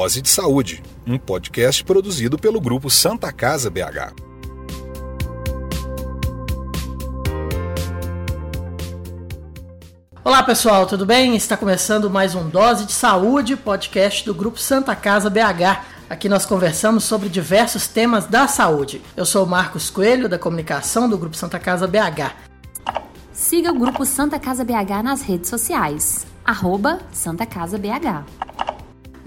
Dose de Saúde, um podcast produzido pelo grupo Santa Casa BH. Olá pessoal, tudo bem? Está começando mais um Dose de Saúde, podcast do grupo Santa Casa BH. Aqui nós conversamos sobre diversos temas da saúde. Eu sou Marcos Coelho, da comunicação do Grupo Santa Casa BH. Siga o Grupo Santa Casa BH nas redes sociais, arroba Santa Casa BH.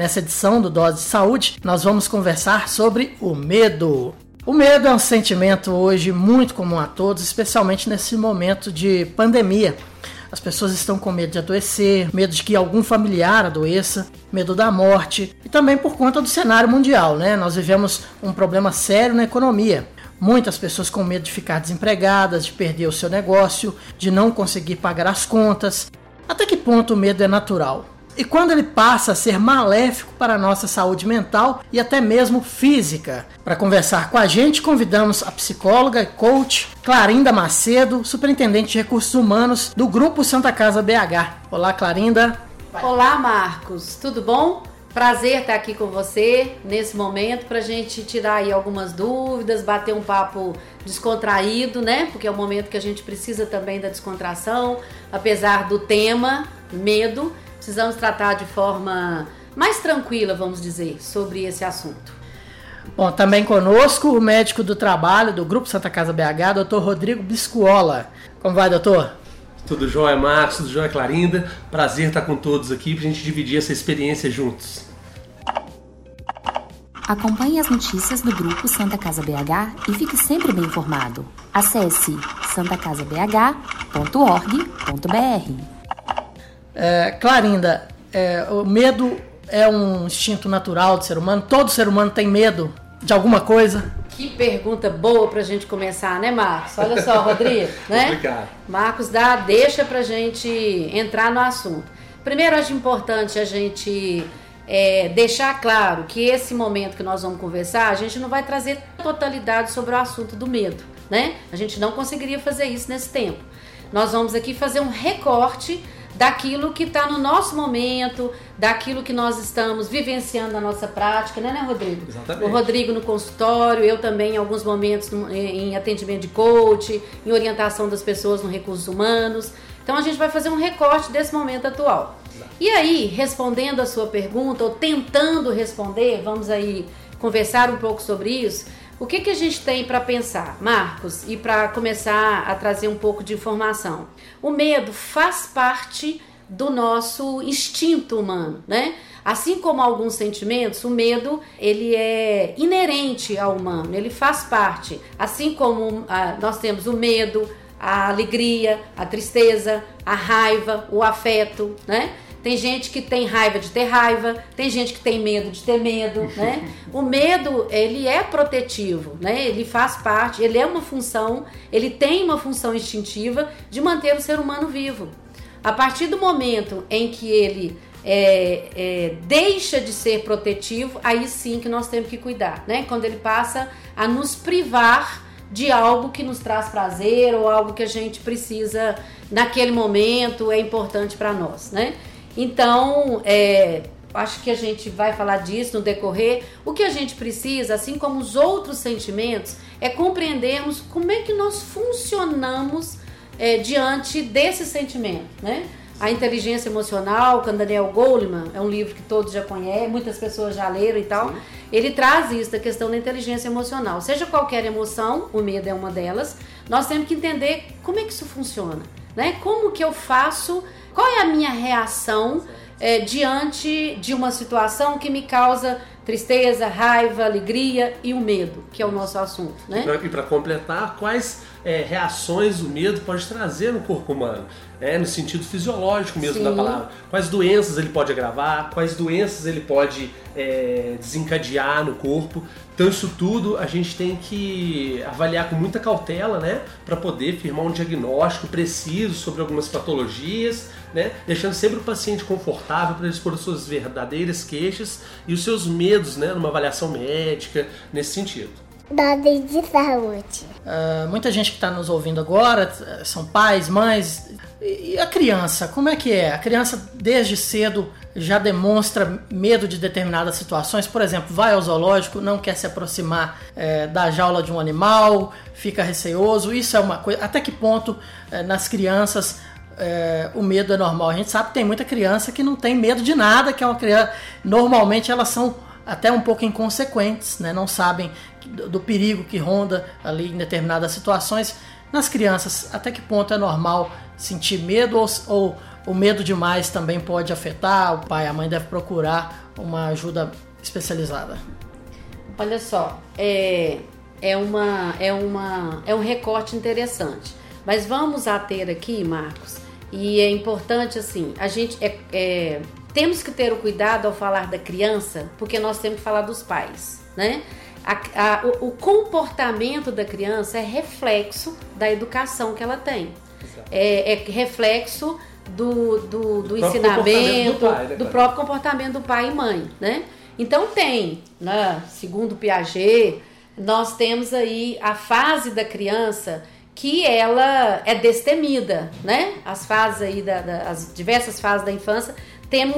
Nessa edição do Dose de Saúde, nós vamos conversar sobre o medo. O medo é um sentimento hoje muito comum a todos, especialmente nesse momento de pandemia. As pessoas estão com medo de adoecer, medo de que algum familiar adoeça, medo da morte e também por conta do cenário mundial, né? Nós vivemos um problema sério na economia. Muitas pessoas com medo de ficar desempregadas, de perder o seu negócio, de não conseguir pagar as contas. Até que ponto o medo é natural? E quando ele passa a ser maléfico para a nossa saúde mental e até mesmo física. Para conversar com a gente, convidamos a psicóloga e coach Clarinda Macedo, superintendente de recursos humanos do Grupo Santa Casa BH. Olá, Clarinda. Olá, Marcos. Tudo bom? Prazer estar aqui com você nesse momento para a gente tirar aí algumas dúvidas, bater um papo descontraído, né? Porque é o momento que a gente precisa também da descontração, apesar do tema medo precisamos tratar de forma mais tranquila, vamos dizer, sobre esse assunto. Bom, também conosco o médico do trabalho do Grupo Santa Casa BH, doutor Rodrigo Biscuola. Como vai, doutor? Tudo jóia, Marcos, tudo jóia, Clarinda. Prazer estar com todos aqui para a gente dividir essa experiência juntos. Acompanhe as notícias do Grupo Santa Casa BH e fique sempre bem informado. Acesse santacasabh.org.br. É, Clarinda, é, o medo é um instinto natural do ser humano? Todo ser humano tem medo de alguma coisa? Que pergunta boa pra gente começar, né, Marcos? Olha só, Rodrigo, né? Obrigado. Marcos, dá, deixa pra gente entrar no assunto. Primeiro, acho importante a gente é, deixar claro que esse momento que nós vamos conversar, a gente não vai trazer totalidade sobre o assunto do medo, né? A gente não conseguiria fazer isso nesse tempo. Nós vamos aqui fazer um recorte daquilo que está no nosso momento, daquilo que nós estamos vivenciando na nossa prática, né, né, Rodrigo? Exatamente. O Rodrigo no consultório, eu também em alguns momentos em atendimento de coach, em orientação das pessoas no recursos humanos. Então a gente vai fazer um recorte desse momento atual. E aí, respondendo a sua pergunta, ou tentando responder, vamos aí conversar um pouco sobre isso. O que, que a gente tem para pensar, Marcos, e para começar a trazer um pouco de informação? O medo faz parte do nosso instinto humano, né? Assim como alguns sentimentos, o medo ele é inerente ao humano, ele faz parte. Assim como ah, nós temos o medo, a alegria, a tristeza, a raiva, o afeto, né? Tem gente que tem raiva de ter raiva, tem gente que tem medo de ter medo, né? O medo, ele é protetivo, né? Ele faz parte, ele é uma função, ele tem uma função instintiva de manter o ser humano vivo. A partir do momento em que ele é, é, deixa de ser protetivo, aí sim que nós temos que cuidar, né? Quando ele passa a nos privar de algo que nos traz prazer ou algo que a gente precisa naquele momento é importante para nós, né? Então, é, acho que a gente vai falar disso no decorrer. O que a gente precisa, assim como os outros sentimentos, é compreendermos como é que nós funcionamos é, diante desse sentimento, né? A inteligência emocional, com Daniel Goleman, é um livro que todos já conhecem, muitas pessoas já leram e tal. Sim. Ele traz isso da questão da inteligência emocional. Seja qualquer emoção, o medo é uma delas, nós temos que entender como é que isso funciona, né? Como que eu faço qual é a minha reação é, diante de uma situação que me causa tristeza, raiva, alegria e o medo, que é o nosso assunto, né? E para completar, quais é, reações o medo pode trazer no corpo humano? É, no sentido fisiológico mesmo Sim. da palavra. Quais doenças ele pode agravar, quais doenças ele pode é, desencadear no corpo. Então isso tudo a gente tem que avaliar com muita cautela, né? Para poder firmar um diagnóstico preciso sobre algumas patologias né? Deixando sempre o paciente confortável para expor suas verdadeiras queixas e os seus medos, né? Numa avaliação médica, nesse sentido. Dose de saúde. Uh, muita gente que está nos ouvindo agora são pais, mães, E a criança, como é que é? A criança desde cedo já demonstra medo de determinadas situações, por exemplo, vai ao zoológico, não quer se aproximar é, da jaula de um animal, fica receoso. Isso é uma coisa. Até que ponto é, nas crianças é, o medo é normal? A gente sabe que tem muita criança que não tem medo de nada, que é uma criança. Normalmente elas são até um pouco inconsequentes, né? não sabem do, do perigo que ronda ali em determinadas situações. Nas crianças, até que ponto é normal sentir medo ou, ou o medo demais também pode afetar? O pai, a mãe deve procurar uma ajuda especializada. Olha só, é, é, uma, é, uma, é um recorte interessante. Mas vamos ater aqui, Marcos, e é importante assim, a gente é, é, temos que ter o cuidado ao falar da criança, porque nós temos que falar dos pais, né? A, a, o, o, comportamento da criança é reflexo da educação que ela tem. É, é, reflexo do, do, do, do ensinamento, do, pai, né, do, próprio comportamento do pai e mãe, né? Então tem, né, segundo Piaget, nós temos aí a fase da criança que ela é destemida, né? As fases aí, da, da as diversas fases da infância, temos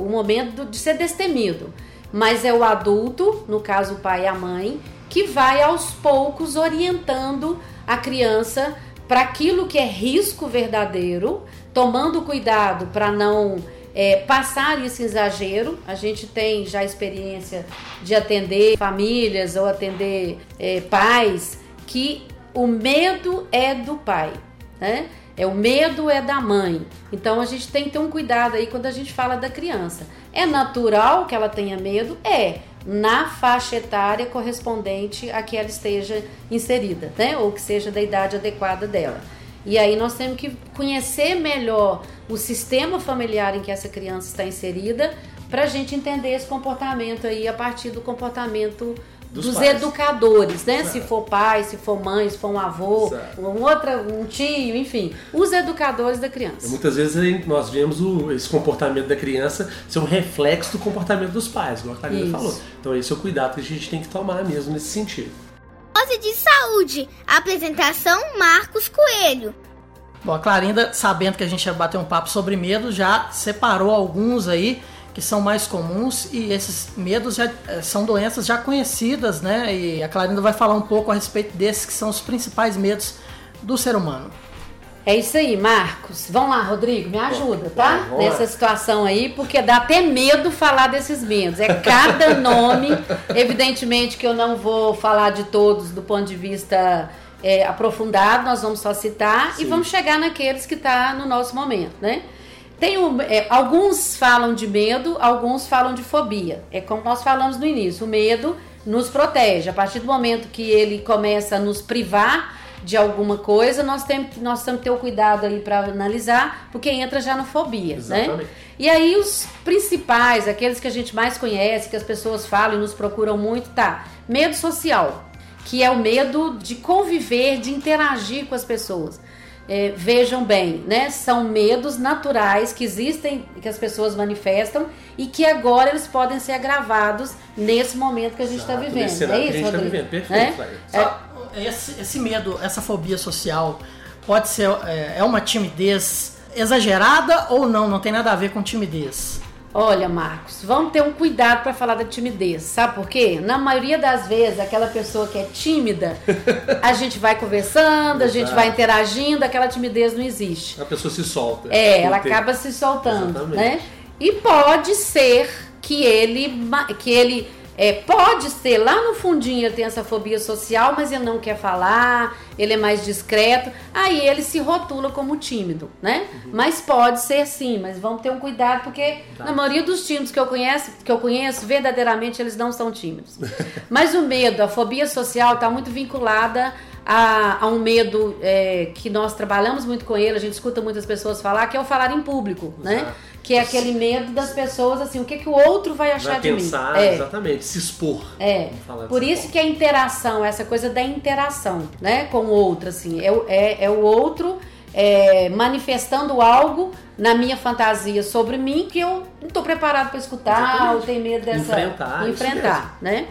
o momento de ser destemido mas é o adulto, no caso o pai e a mãe, que vai aos poucos orientando a criança para aquilo que é risco verdadeiro, tomando cuidado para não é, passar esse exagero. A gente tem já experiência de atender famílias ou atender é, pais que o medo é do pai, né? É o medo é da mãe. Então a gente tem que ter um cuidado aí quando a gente fala da criança. É natural que ela tenha medo? É. Na faixa etária correspondente a que ela esteja inserida, né? Ou que seja da idade adequada dela. E aí nós temos que conhecer melhor o sistema familiar em que essa criança está inserida para a gente entender esse comportamento aí a partir do comportamento dos, dos educadores, né? Se for pai, se for mãe, se for um avô, um outro, um tio, enfim, os educadores da criança. E muitas vezes nós vemos o, esse comportamento da criança ser um reflexo do comportamento dos pais, igual a Karina falou. Então esse é o cuidado que a gente tem que tomar mesmo nesse sentido. Dose de saúde. Apresentação Marcos Coelho. Bom, a Clarinda, sabendo que a gente ia bater um papo sobre medo, já separou alguns aí que são mais comuns e esses medos já, eh, são doenças já conhecidas, né? E a Clarinda vai falar um pouco a respeito desses que são os principais medos do ser humano. É isso aí, Marcos. Vamos lá, Rodrigo, me ajuda, tá? Nessa situação aí, porque dá até medo falar desses medos. É cada nome. Evidentemente que eu não vou falar de todos do ponto de vista é, aprofundado, nós vamos só citar Sim. e vamos chegar naqueles que está no nosso momento, né? Tem um, é, alguns falam de medo, alguns falam de fobia. É como nós falamos no início, o medo nos protege. A partir do momento que ele começa a nos privar de alguma coisa, nós temos, nós temos que ter o cuidado aí para analisar, porque entra já na fobia, né? Exatamente. né? E aí os principais, aqueles que a gente mais conhece, que as pessoas falam e nos procuram muito, tá? Medo social, que é o medo de conviver, de interagir com as pessoas é, vejam bem, né? São medos naturais que existem, que as pessoas manifestam e que agora eles podem ser agravados nesse momento que a gente está vivendo. Nesse é isso, que a gente está vivendo, perfeito. Né? É, esse, esse, medo, essa fobia social, pode ser é, é uma timidez exagerada ou não? Não tem nada a ver com timidez. Olha, Marcos, vamos ter um cuidado para falar da timidez. Sabe por quê? Na maioria das vezes, aquela pessoa que é tímida, a gente vai conversando, a gente vai interagindo, aquela timidez não existe. A pessoa se solta. É, ela acaba se soltando, Exatamente. né? E pode ser que ele que ele é, pode ser, lá no fundinho ele tem essa fobia social, mas ele não quer falar, ele é mais discreto, aí ele se rotula como tímido, né? Uhum. Mas pode ser sim, mas vamos ter um cuidado, porque tá. na maioria dos tímidos que eu conheço, que eu conheço, verdadeiramente eles não são tímidos. mas o medo, a fobia social está muito vinculada a, a um medo é, que nós trabalhamos muito com ele, a gente escuta muitas pessoas falar, que é o falar em público, né? Exato. né? Que é aquele medo das pessoas, assim, o que, que o outro vai achar vai de pensar, mim. É. Exatamente, se expor. É. Por isso forma. que a interação, essa coisa da interação, né, com o outro, assim, é, é, é o outro é, manifestando algo na minha fantasia sobre mim que eu não estou preparado para escutar, Exatamente. ou tenho medo dessa enfrentar, enfrentar, né?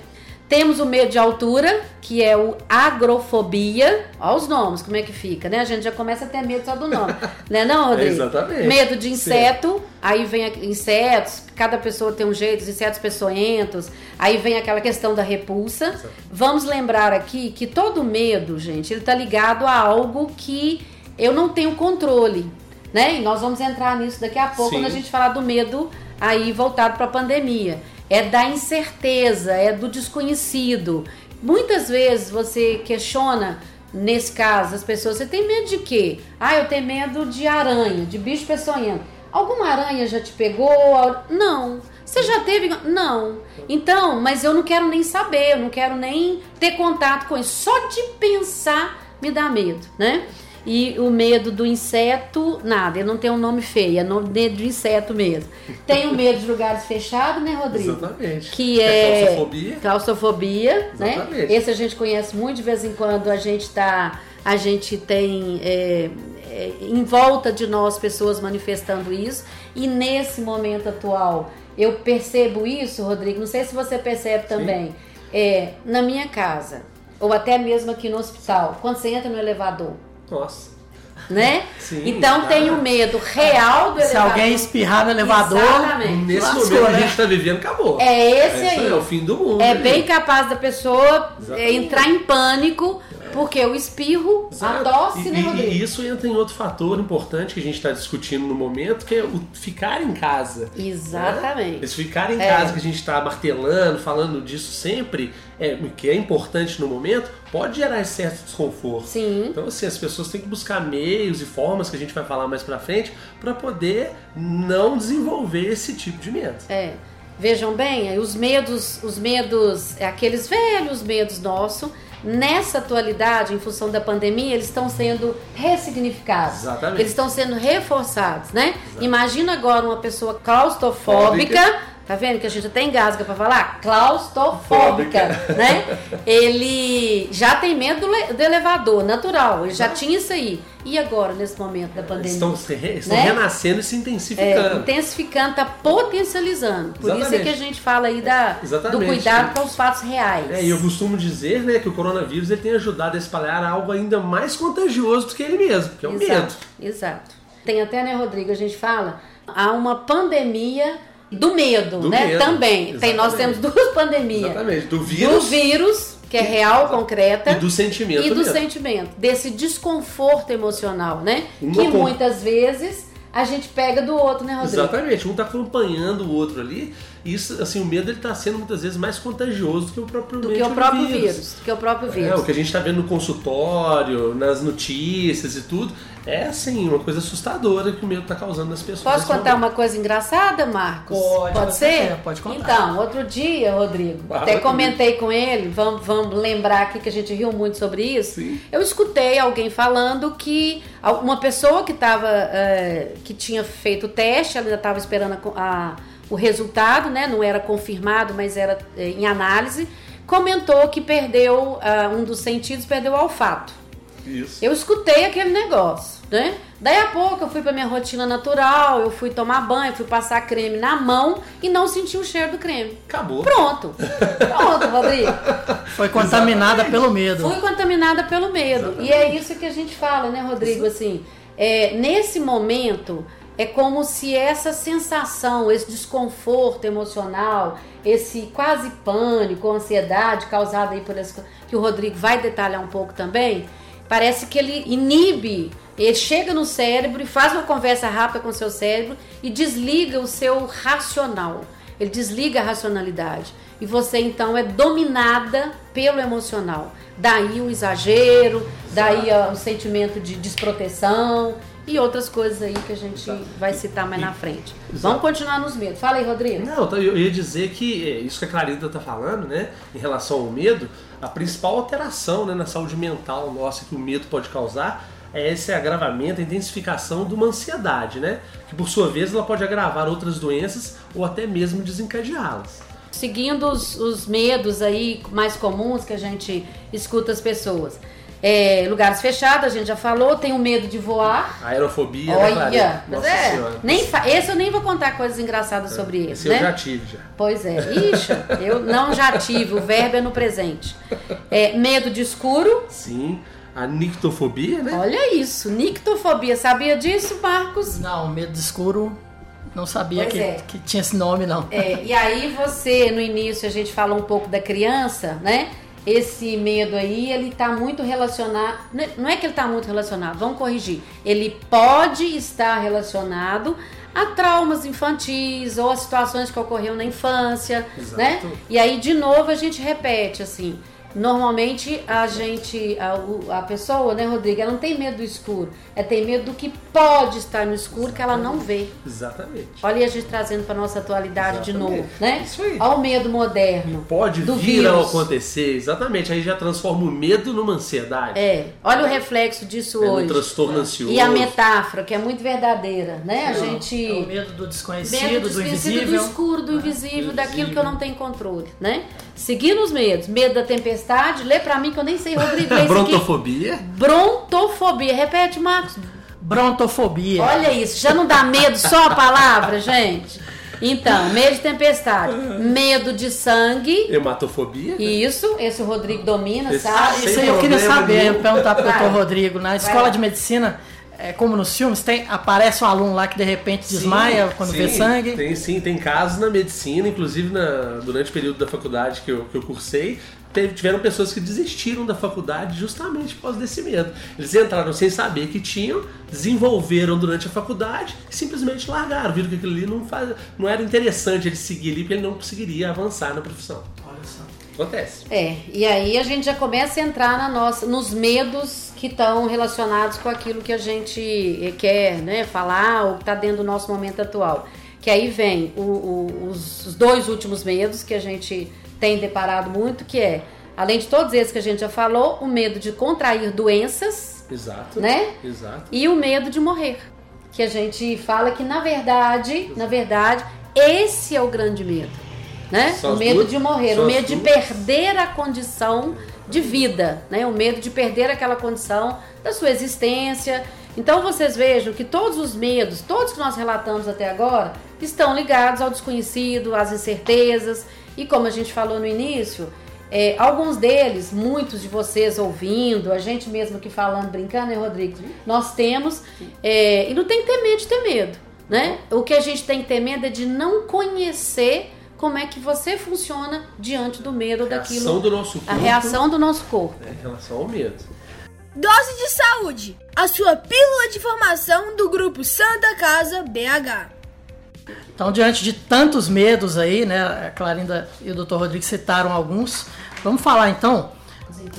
Temos o medo de altura, que é o agrofobia. Olha os nomes, como é que fica, né? A gente já começa a ter medo só do nome. né não, Rodrigo? Exatamente. Medo de inseto, aí vem insetos, cada pessoa tem um jeito, os insetos peçonhentos, aí vem aquela questão da repulsa. Vamos lembrar aqui que todo medo, gente, ele tá ligado a algo que eu não tenho controle, né? E nós vamos entrar nisso daqui a pouco Sim. quando a gente falar do medo aí voltado para a pandemia. É da incerteza, é do desconhecido. Muitas vezes você questiona, nesse caso, as pessoas, você tem medo de quê? Ah, eu tenho medo de aranha, de bicho peçonhento. Alguma aranha já te pegou? Não. Você já teve? Não. Então, mas eu não quero nem saber, eu não quero nem ter contato com isso. Só de pensar me dá medo, né? E o medo do inseto, nada, ele não tem um nome feio, é nome medo de inseto mesmo. Tem o medo de lugares fechados, né, Rodrigo? Exatamente. Que É é claustrofobia. claustrofobia, né? Exatamente. Esse a gente conhece muito, de vez em quando a gente tá, a gente tem é, é, em volta de nós pessoas manifestando isso. E nesse momento atual, eu percebo isso, Rodrigo. Não sei se você percebe também. É, na minha casa ou até mesmo aqui no hospital, quando você entra no elevador, Nossa. né? Sim, então tá. tem o medo real do Se elevador. alguém espirrar no elevador, Exatamente. Nesse Lascou, momento que né? a gente tá vivendo, acabou. É esse isso aí. É o fim do mundo. É ali. bem capaz da pessoa Exatamente. é, entrar em pânico, porque o espirro, a Exato. tosse, e, né, Rodrigo? e isso entra em outro fator importante que a gente está discutindo no momento, que é o ficar em casa. Exatamente. Esse ficar em É. casa que a gente está martelando, falando disso sempre, é, que é importante no momento, pode gerar certo desconforto. Sim. Então, assim, as pessoas têm que buscar meios e formas que a gente vai falar mais pra frente para poder não desenvolver esse tipo de medo. É. Vejam bem, os medos, os medos, é, aqueles velhos medos nossos, nessa atualidade, em função da pandemia, eles estão sendo ressignificados. Exatamente. Eles estão sendo reforçados, né? Imagina agora uma pessoa claustrofóbica, tá vendo que a gente até engasga pra falar? Claustrofóbica, né? Ele já tem medo do, le- do elevador, natural, ele já tinha isso aí. E agora, nesse momento da pandemia? Estão, se re- estão Né? renascendo e se É, intensificando. intensificando, tá potencializando. Por isso é Exatamente. que a gente fala aí da, do Exatamente. cuidado com os fatos reais. É, e eu costumo dizer né, que o coronavírus ele tem ajudado a espalhar algo ainda mais contagioso do que ele mesmo, que é o medo. Exato, exato. Tem até, né, Rodrigo, a gente fala, há uma pandemia do medo, Do né? medo, Também. Tem, nós temos duas pandemias. Exatamente. Do Do vírus vírus, que é real, concreta. e do sentimento e do mesmo. sentimento, desse desconforto emocional, né? Uma que com- muitas vezes a gente pega do outro, né, Rodrigo? Exatamente, um tá acompanhando o outro ali. E isso, assim, o medo ele tá sendo muitas vezes mais contagioso do que o próprio Do que o próprio vírus. Do que o próprio É, vírus. o que a gente tá vendo no consultório, nas notícias e tudo, é assim, uma coisa assustadora que o medo tá causando nas pessoas. Posso contar momento. uma coisa engraçada, Marcos? Pode, com ser? pode contar. Então, outro dia, Rodrigo, Fala até comigo. comentei com ele, vamos, vamos lembrar aqui que a gente riu muito sobre isso. Sim. Eu escutei alguém falando que uma pessoa que tava, eh, que tinha feito o teste, ela ainda estava esperando a a- o resultado, né? Não era confirmado, mas era eh, em análise. Comentou que perdeu ah, um dos sentidos, perdeu o olfato. Isso. Eu escutei aquele negócio, né? Daí a pouco eu fui pra minha rotina natural, eu fui tomar banho, fui passar creme na mão e não senti o cheiro do creme. Acabou. Pronto. Pronto, Rodrigo. foi contaminada pelo medo. Fui contaminada pelo medo. E é isso que a gente fala, né, Rodrigo? Assim, é, nesse momento, é como se essa sensação, esse desconforto emocional, esse quase pânico, ansiedade causada aí por esse que o Rodrigo vai detalhar um pouco também, parece que ele inibe, ele chega no cérebro e faz uma conversa rápida com o seu cérebro e desliga o seu racional. Ele desliga a racionalidade. E você então é dominada pelo emocional. Daí o exagero, daí ó, o sentimento de desproteção e outras coisas aí que a gente vai citar mais na frente. Vamos continuar nos medos. Fala aí, Rodrigo. Não, eu ia dizer que é, isso que a Clarita tá falando, né, em relação ao medo, a principal alteração né, na saúde mental nossa que o medo pode causar é esse agravamento, a intensificação de uma ansiedade, né? Que por sua vez ela pode agravar outras doenças ou até mesmo desencadeá-las. Seguindo os, os medos aí mais comuns que a gente escuta as pessoas. É, lugares fechados, a gente já falou, tem o medo de voar. Aerofobia, né, Olha, Clarinha? mas Nossa é, Senhora. nem esse eu nem vou contar coisas engraçadas sobre ele, Esse né? eu já tive, já. Pois é, ixi, eu não já tive, o verbo é no presente. É, medo de escuro, Sim. A nictofobia, né? olha isso, nictofobia, sabia disso, Marcos? Não, medo de escuro, não sabia que, é. que tinha esse nome, não. É, e aí você, no início, a gente falou um pouco da criança, né? Esse medo aí, ele tá muito relacionado. não é- Não é que ele tá muito relacionado, vamos corrigir. Ele pode estar relacionado a traumas infantis ou a situações que ocorreram na infância, Exato. né? E aí, de novo, a gente repete assim. Normalmente a gente, a, a pessoa, né, Rodrigo, ela não tem medo do escuro, ela tem medo do que pode estar no escuro que ela não vê. Exatamente. Olha aí a gente trazendo para nossa atualidade de Exatamente. novo, né? Isso aí. Olha o medo moderno. Pode do vir a vírus. acontecer, exatamente. Aí já transforma o medo numa ansiedade. É, olha o reflexo disso É, hoje. no transtorno ansioso. E a metáfora, que é muito verdadeira, né? A É o gente. medo do desconhecido, Medo do desconhecido, invisível. do escuro, do invisível, do daquilo invisível. que eu não tenho controle, né? Seguindo os medos. Medo da tempestade, lê pra mim que eu nem sei, Rodrigo. Brontofobia. Brontofobia. Repete, Marcos. Brontofobia. Olha isso, já não dá medo só a palavra, gente? Então, medo de tempestade, medo de sangue. Hematofobia. Isso, esse o Rodrigo domina, Esse- sabe? isso aí eu queria saber, eu perguntar pro doutor Rodrigo. Na escola de medicina, é, como nos filmes, tem, aparece um aluno lá que de repente desmaia quando vê sim, sangue. Tem sim, tem casos na medicina, inclusive na, durante o período da faculdade que eu, que eu cursei, teve- tiveram pessoas que desistiram da faculdade justamente por causa desse medo. Eles entraram sem saber que tinham, desenvolveram durante a faculdade e simplesmente largaram, viram que aquilo ali não, faz, não era interessante ele seguir ali, porque ele não conseguiria avançar na profissão. Olha só. Acontece. É, e aí a gente já começa a entrar na nossa, nos medos que estão relacionados com aquilo que a gente quer né, falar ou que está dentro do nosso momento atual. Que aí vem o- o- os, os dois últimos medos que a gente tem deparado muito, que é, além de todos esses que a gente já falou, o medo de contrair doenças Exato. Né? Exato. e o medo de morrer. Que a gente fala que na verdade, na verdade, esse é o grande medo, né? O medo de morrer, o medo de perder a condição de vida, né? O medo de perder aquela condição da sua existência. Então vocês vejam que todos os medos, todos que nós relatamos até agora, estão ligados ao desconhecido, às incertezas. E como a gente falou no início, é, alguns deles, muitos de vocês ouvindo, a gente mesmo aqui falando, brincando, né, Rodrigo? Nós temos, é, e não tem que ter medo de ter medo, né? O que a gente tem que ter medo é de não conhecer como é que você funciona diante do medo A daquilo. reação do nosso a corpo reação do nosso corpo. é, em relação ao medo. Dose de saúde, a sua pílula de formação do grupo Santa Casa BH. Então, diante de tantos medos aí, né? A Clarinda e o Dr. Rodrigo citaram alguns. Vamos falar então.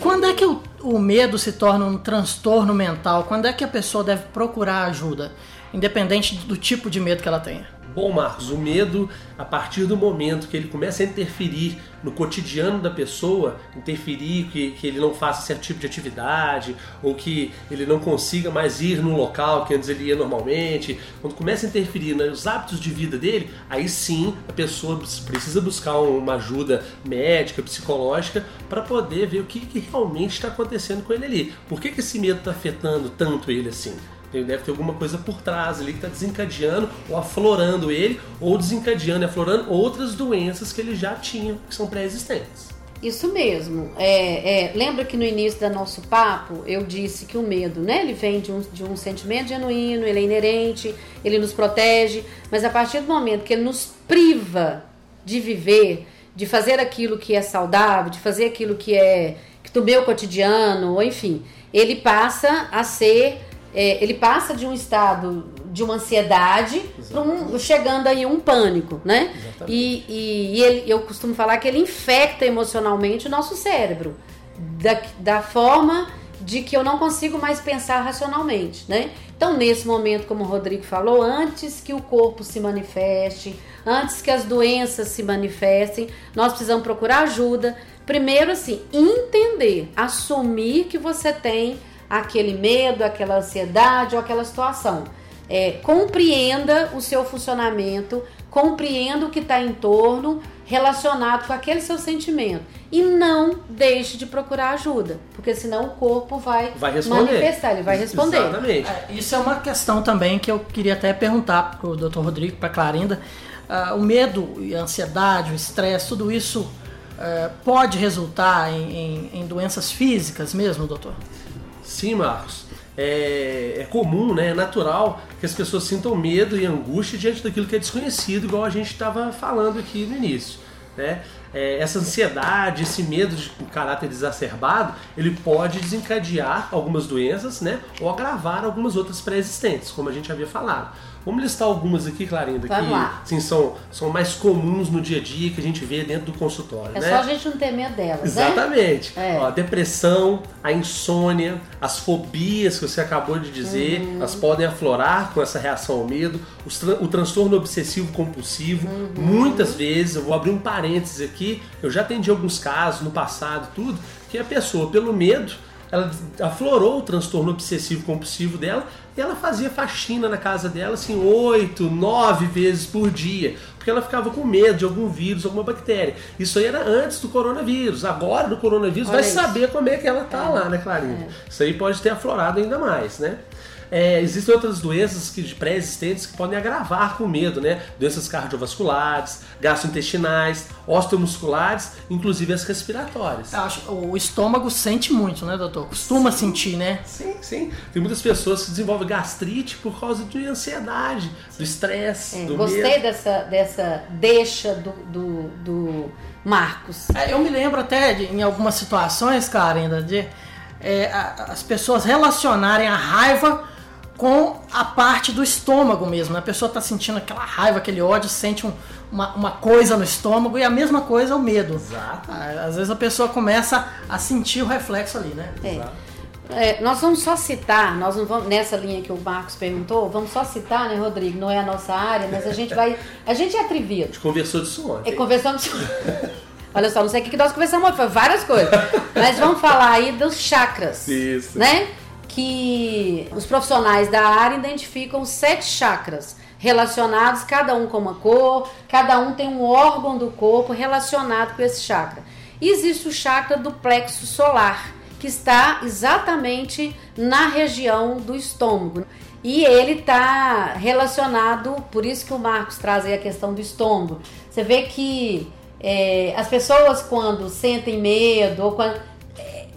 Quando é que o, o medo se torna um transtorno mental? Quando é que a pessoa deve procurar ajuda? Independente do tipo de medo que ela tenha. Bom, Marcos, o medo, a partir do momento que ele começa a interferir no cotidiano da pessoa, interferir que, que ele não faça certo tipo de atividade, ou que ele não consiga mais ir no local que antes ele ia normalmente, quando começa a interferir nos hábitos de vida dele, aí sim a pessoa precisa buscar uma ajuda médica, psicológica, para poder ver o que, que realmente está acontecendo com ele ali. Por que, que esse medo está afetando tanto ele assim? Ele deve ter alguma coisa por trás ali que está desencadeando ou aflorando ele, ou desencadeando e aflorando outras doenças que ele já tinha, que são pré-existentes. Isso mesmo. É, é, lembra que no início do nosso papo eu disse que o medo, né? Ele vem de um, de um sentimento genuíno, ele é inerente, ele nos protege, mas a partir do momento que ele nos priva de viver, de fazer aquilo que é saudável, de fazer aquilo que é do meu cotidiano, ou enfim, ele passa a ser, é, ele passa de um estado de uma ansiedade para um, chegando aí um pânico, né? Exatamente. E, e, e ele, eu costumo falar que ele infecta emocionalmente o nosso cérebro da, da forma de que eu não consigo mais pensar racionalmente, né? Então, nesse momento, como o Rodrigo falou, antes que o corpo se manifeste, antes que as doenças se manifestem, nós precisamos procurar ajuda. Primeiro, assim, entender, assumir que você tem aquele medo, aquela ansiedade ou aquela situação. É, compreenda o seu funcionamento, compreenda o que está em torno, relacionado com aquele seu sentimento. E não deixe de procurar ajuda, porque senão o corpo vai, Vai manifestar, ele vai responder. Exatamente. É, isso é uma questão também que eu queria até perguntar para o Dr. Rodrigo, para Clarinda. Ah, o medo e a ansiedade, o estresse, tudo isso eh, pode resultar em, em- em doenças físicas mesmo, doutor? Sim, Marcos. É, é comum, né? é natural que as pessoas sintam medo e angústia diante daquilo que é desconhecido, igual a gente estava falando aqui no início. Né? É, essa ansiedade, esse medo de caráter exacerbado, ele pode desencadear algumas doenças né? ou agravar algumas outras pré-existentes, como a gente havia falado. Vamos listar algumas aqui, Clarinda, Vamos que lá. assim, são, são mais comuns no dia a dia que a gente vê dentro do consultório. É né? só a gente não ter medo delas, né? Exatamente. É. Ó, a depressão, a insônia, as fobias que você acabou de dizer, Uhum. elas podem aflorar com essa reação ao medo. O transtorno obsessivo compulsivo, Uhum. muitas vezes, eu vou abrir um parênteses aqui, eu já atendi alguns casos no passado, tudo, que a pessoa, pelo medo, ela aflorou o transtorno obsessivo compulsivo dela ela fazia faxina na casa dela assim oito, nove vezes por dia, porque ela ficava com medo de algum vírus, alguma bactéria. Isso aí era antes do coronavírus. Agora do coronavírus Olha vai isso. saber como é que ela tá lá, né, Clarinha? Isso aí pode ter aflorado ainda mais, né? É, existem outras doenças que, pré-existentes que podem agravar com o medo, né? Doenças cardiovasculares, gastrointestinais, osteomusculares, inclusive as respiratórias. Eu acho, o estômago sente muito, né, doutor? Costuma sentir, né? Sim, sim. Tem muitas pessoas que desenvolvem gastrite por causa de ansiedade, do estresse, É, do gostei medo. dessa, dessa deixa do, do, do Marcos. É, eu me lembro até de, em algumas situações, cara, ainda de é, a- as pessoas relacionarem a raiva com a parte do estômago mesmo. né? A pessoa tá sentindo aquela raiva, aquele ódio, sente um- uma, uma coisa no estômago e a mesma coisa é o medo. Exato. Ah, Às vezes a pessoa começa a sentir o reflexo ali, né? É. É, nós vamos só citar, nós não vamos, nessa linha que o Marcos perguntou, vamos só citar, né, Rodrigo? Não é a nossa área, mas a gente vai. A gente é atrevido. A gente conversou disso ontem. É, conversamos. Olha só, não sei o que que nós conversamos foi várias coisas. Mas vamos falar aí dos chakras. Isso. Né? Que os profissionais da área identificam sete chakras relacionados, cada um com uma cor, cada um tem um órgão do corpo relacionado com esse chakra. E existe o chakra do plexo solar, que está exatamente na região do estômago. E ele está relacionado, por isso que o Marcos traz aí a questão do estômago. Você vê que é, as pessoas quando sentem medo ou quando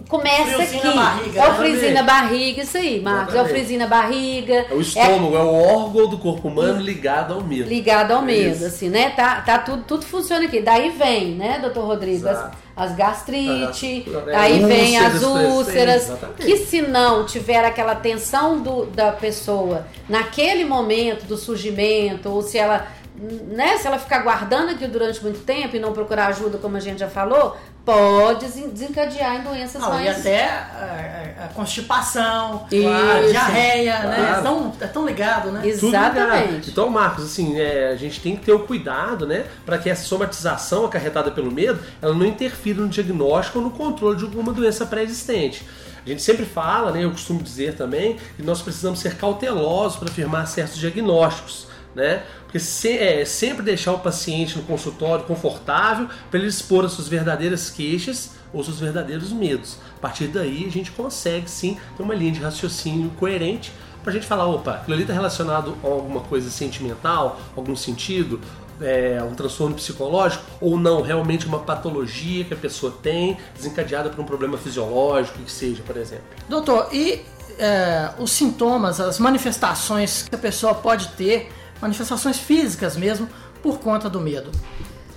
começa Friozinho aqui, na barriga, é o né? friozinho na barriga, isso aí, Marcos, é o friozinho na barriga, É o estômago, é, o órgão do corpo humano ligado ao medo. ligado ao medo, Isso. assim, né? Tá, tá tudo, tudo funciona aqui. Daí vem, né, doutor Rodrigo, as, as gastrite, As- aí é, vem as úlceras, que se não tiver aquela tensão do, da pessoa naquele momento do surgimento, ou se ela, né, se ela ficar guardando aquilo durante muito tempo e não procurar ajuda, como a gente já falou, pode desen- desencadear em doenças Não, e mais... até a, a- a constipação, Isso. a diarreia, né? Claro. É tão, é tão ligado, né? Ligado. Exatamente. Então, Marcos, assim, é, a gente tem que ter o cuidado, né, para que essa somatização acarretada pelo medo, ela não interfira no diagnóstico ou no controle de alguma doença pré-existente. A gente sempre fala, né, eu costumo dizer também, que nós precisamos ser cautelosos para afirmar certos diagnósticos, né? Porque se- é, sempre deixar o paciente no consultório confortável para ele expor as suas verdadeiras queixas ou seus verdadeiros medos. A partir daí a gente consegue sim ter uma linha de raciocínio coerente pra gente falar, opa, aquilo ali tá relacionado a alguma coisa sentimental, algum sentido, é, um transtorno psicológico, ou não, realmente uma patologia que a pessoa tem, desencadeada por um problema fisiológico, que seja, por exemplo. Doutor, e é, os sintomas, as manifestações que a pessoa pode ter, manifestações físicas mesmo, por conta do medo?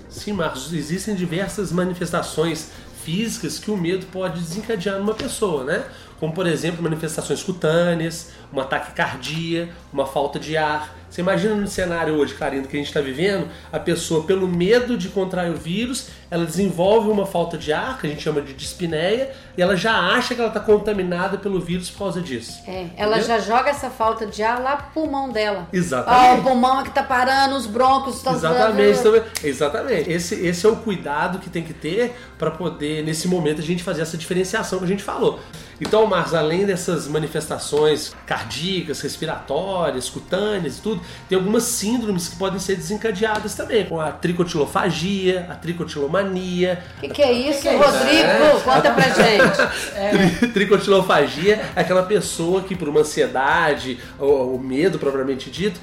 Sim, Marcos, existem diversas manifestações físicas que o medo pode desencadear numa pessoa, né? Como, por exemplo, manifestações cutâneas, uma taquicardia, uma falta de ar. Você imagina no cenário hoje, Clarindo, que a gente está vivendo, a pessoa, pelo medo de contrair o vírus, ela desenvolve uma falta de ar, que a gente chama de dispneia, e ela já acha que ela está contaminada pelo vírus por causa disso. É, ela Entendeu? já joga essa falta de ar lá pro pulmão dela. Exatamente. Ah, o pulmão é que tá parando, os broncos estão Exatamente, também- exatamente. Esse, esse é o cuidado que tem que ter para poder, nesse momento, a gente fazer essa diferenciação que a gente falou. Então, Marcos, além dessas manifestações cardíacas, respiratórias, cutâneas e tudo, tem algumas síndromes que podem ser desencadeadas também, com a tricotilofagia, a tricotilomania. O que, que, é isso, que é Rodrigo? Isso? Conta pra gente. É. Tricotilofagia é aquela pessoa que, por uma ansiedade, ou, ou medo propriamente dito,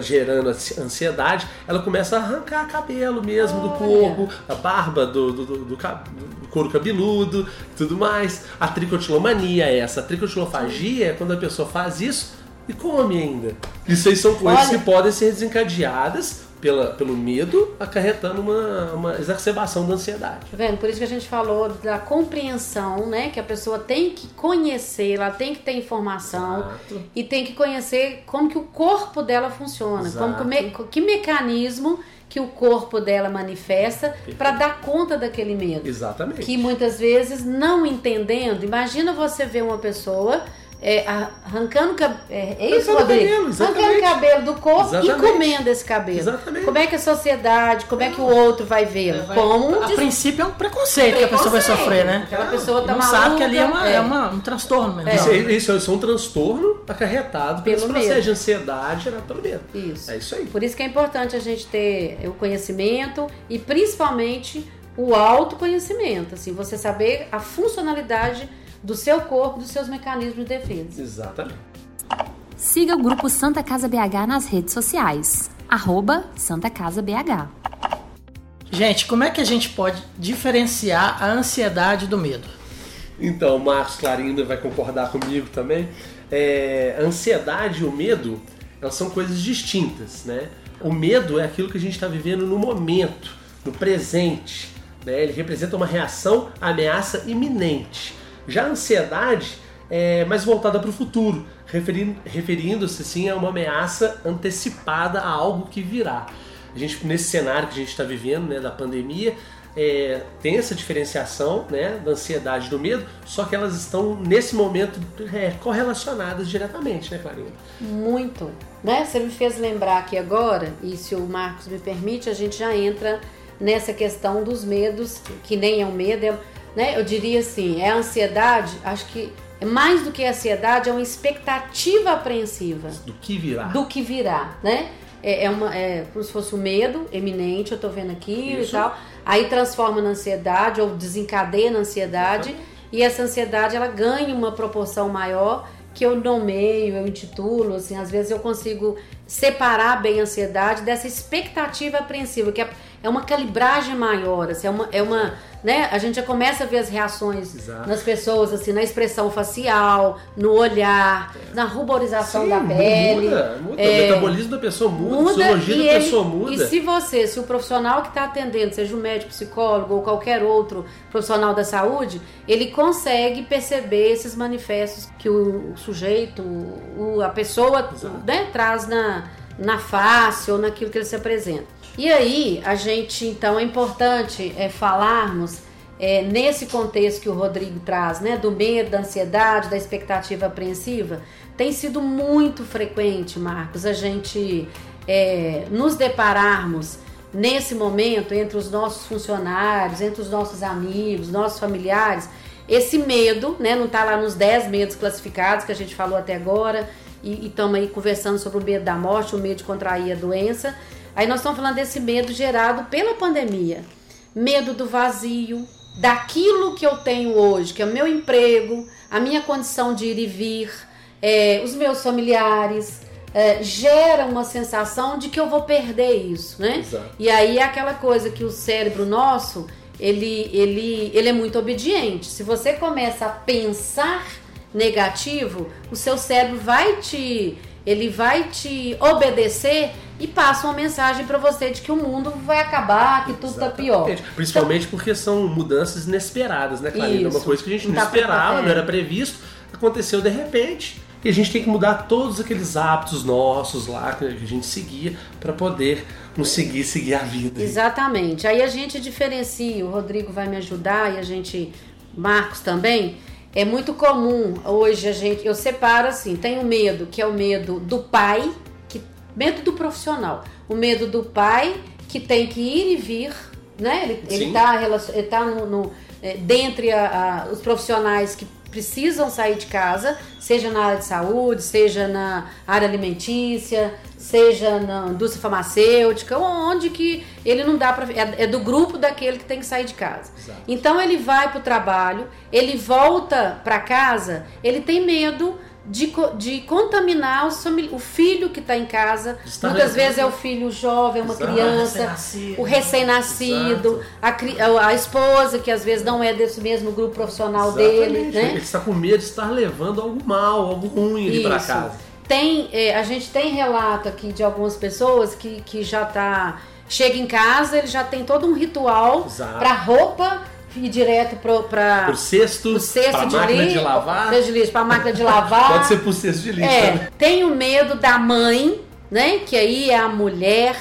gerando ansiedade, ela começa a arrancar cabelo mesmo Olha. do corpo, a barba do, do, do, do, do couro cabeludo, tudo mais. A tricotilomania é essa. A tricotilofagia é quando a pessoa faz isso e come ainda. Isso aí são coisas Olha. que podem ser desencadeadas pela, pelo medo, acarretando uma, uma exacerbação da ansiedade. Tá vendo? Por isso que a gente falou da compreensão, né? Que a pessoa tem que conhecer, ela tem que ter informação Exato. e tem que conhecer como que o corpo dela funciona, Exato. como que, que mecanismo que o corpo dela manifesta para dar conta daquele medo. Exatamente. Que muitas vezes não entendendo, imagina você ver uma pessoa é, arrancando é, é isso? Cabelo, arrancando cabelo do corpo exatamente. e comendo esse cabelo. Exatamente. Como é que a sociedade, como é que o outro vai vê-lo? Como a des... princípio é um preconceito, preconceito, que a pessoa vai sofrer, né? Aquela pessoa tá não maluca, sabe que ali é, uma, é. é uma, um transtorno mesmo. Isso, é, isso, isso é um transtorno acarretado pelo processo de ansiedade gerado pelo medo. Isso. É isso aí. Por isso que é importante a gente ter o conhecimento e principalmente o autoconhecimento, assim, você saber a funcionalidade do seu corpo, dos seus mecanismos de defesa. Exatamente. Siga o grupo Santa Casa BH nas redes sociais. Arroba Santa Casa BH. Gente, como é que a gente pode diferenciar a ansiedade do medo? Então, o Marcos Clarinda vai concordar comigo também. É, a ansiedade e o medo, elas são coisas distintas, né? O medo é aquilo que a gente está vivendo no momento, no presente. Né? Ele representa uma reação à ameaça iminente. Já a ansiedade é mais voltada para o futuro, referindo-se sim a uma ameaça antecipada a algo que virá. A gente, nesse cenário que a gente está vivendo, né, da pandemia, é, tem essa diferenciação né, da ansiedade e do medo, só que elas estão, nesse momento, é, correlacionadas diretamente, né, Clarinha? Muito. Né? Você me fez lembrar aqui agora, e se o Marcos me permite, a gente já entra nessa questão dos medos, que nem é um medo, é né? Eu diria assim, é a ansiedade, acho que é mais do que a ansiedade, é uma expectativa apreensiva. Do que virá. Do que virá, né? É, é, uma, é como se fosse um medo eminente, eu tô vendo aqui Isso. e tal. Aí transforma na ansiedade ou desencadeia na ansiedade. E essa ansiedade, ela ganha uma proporção maior que eu nomeio, eu intitulo, assim, às vezes eu consigo separar bem a ansiedade dessa expectativa apreensiva, que é, é uma calibragem maior, assim, é uma, é uma né? A gente já começa a ver as reações Exato. nas pessoas, assim, na expressão facial, no olhar, é. na ruborização Sim, da pele. Muda, muda. É, o metabolismo da pessoa muda, muda a fisiologia da ele, pessoa muda. E se você, se o profissional que está atendendo, seja um médico, psicólogo ou qualquer outro profissional da saúde, ele consegue perceber esses manifestos que o, sujeito, o, a pessoa né, traz na, na face ou naquilo que ele se apresenta. E aí, a gente, então, é importante é, falarmos é, nesse contexto que o Rodrigo traz, né, do medo, da ansiedade, da expectativa apreensiva, tem sido muito frequente, Marcos, a gente é, nos depararmos nesse momento entre os nossos funcionários, entre os nossos amigos, nossos familiares, esse medo, né, não está lá nos 10 medos classificados que a gente falou até agora, e estamos aí conversando sobre o medo da morte, o medo de contrair a doença, Aí nós estamos falando desse medo gerado pela pandemia. Medo do vazio, daquilo que eu tenho hoje, que é o meu emprego, a minha condição de ir e vir, é, os meus familiares. É, gera uma sensação de que eu vou perder isso, né? Exato. E aí é aquela coisa que o cérebro nosso, ele, ele, ele é muito obediente. Se você começa a pensar negativo, o seu cérebro vai te ele vai te obedecer e passa uma mensagem para você de que o mundo vai acabar, que tudo Exatamente. tá pior. Principalmente então, porque são mudanças inesperadas, né, Clarina? Isso. Uma coisa que a gente não, não tá esperava, não era previsto, aconteceu de repente. E a gente tem que mudar todos aqueles hábitos nossos lá que a gente seguia para poder nos seguir, seguir a vida. Exatamente. Aí a gente diferencia, o Rodrigo vai me ajudar e a gente, Marcos também, é muito comum hoje a gente, eu separo assim, tem o medo, que é o medo do pai, que medo do profissional, o medo do pai que tem que ir e vir, né? Ele, ele tá, ele tá no, no é, dentre a, a, os profissionais que precisam sair de casa, seja na área de saúde, seja na área alimentícia, seja na indústria farmacêutica, onde que ele não dá para é, é, do grupo daquele que tem que sair de casa. Exato. Então ele vai para o trabalho, ele volta para casa, ele tem medo de, de contaminar o, o filho que está em casa. Está Muitas vezes é o filho jovem, uma Exato. criança, o recém-nascido, a, a, esposa, que às vezes não é desse mesmo grupo profissional Exatamente. dele. Né? Ele está com medo de estar levando algo mal, algo ruim ali para casa. Tem, é, a gente tem relato aqui de algumas pessoas que, que já tá. Chega em casa, ele já tem todo um ritual para roupa ir direto para o cesto, de máquina de lavar. para máquina de lavar. Pode ser pro cesto de lixo. É, também. tenho medo da mãe, né? Que aí é a mulher,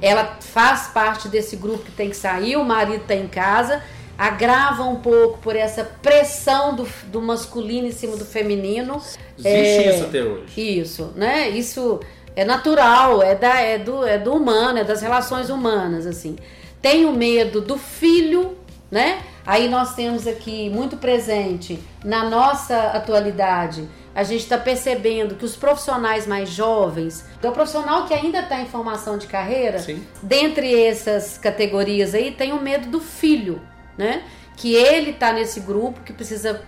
ela faz parte desse grupo que tem que sair, o marido está em casa, agrava um pouco por essa pressão do, do masculino em cima do feminino. Existe é, isso até hoje. Isso, né? Isso é natural, é, da, é, do, é do humano, é das relações humanas, assim. Tenho medo do filho, né? Aí nós temos aqui muito presente na nossa atualidade. A gente está percebendo que os profissionais mais jovens, do profissional que ainda está em formação de carreira, Sim. dentre essas categorias aí, tem o medo do filho, né? Que ele está nesse grupo que precisa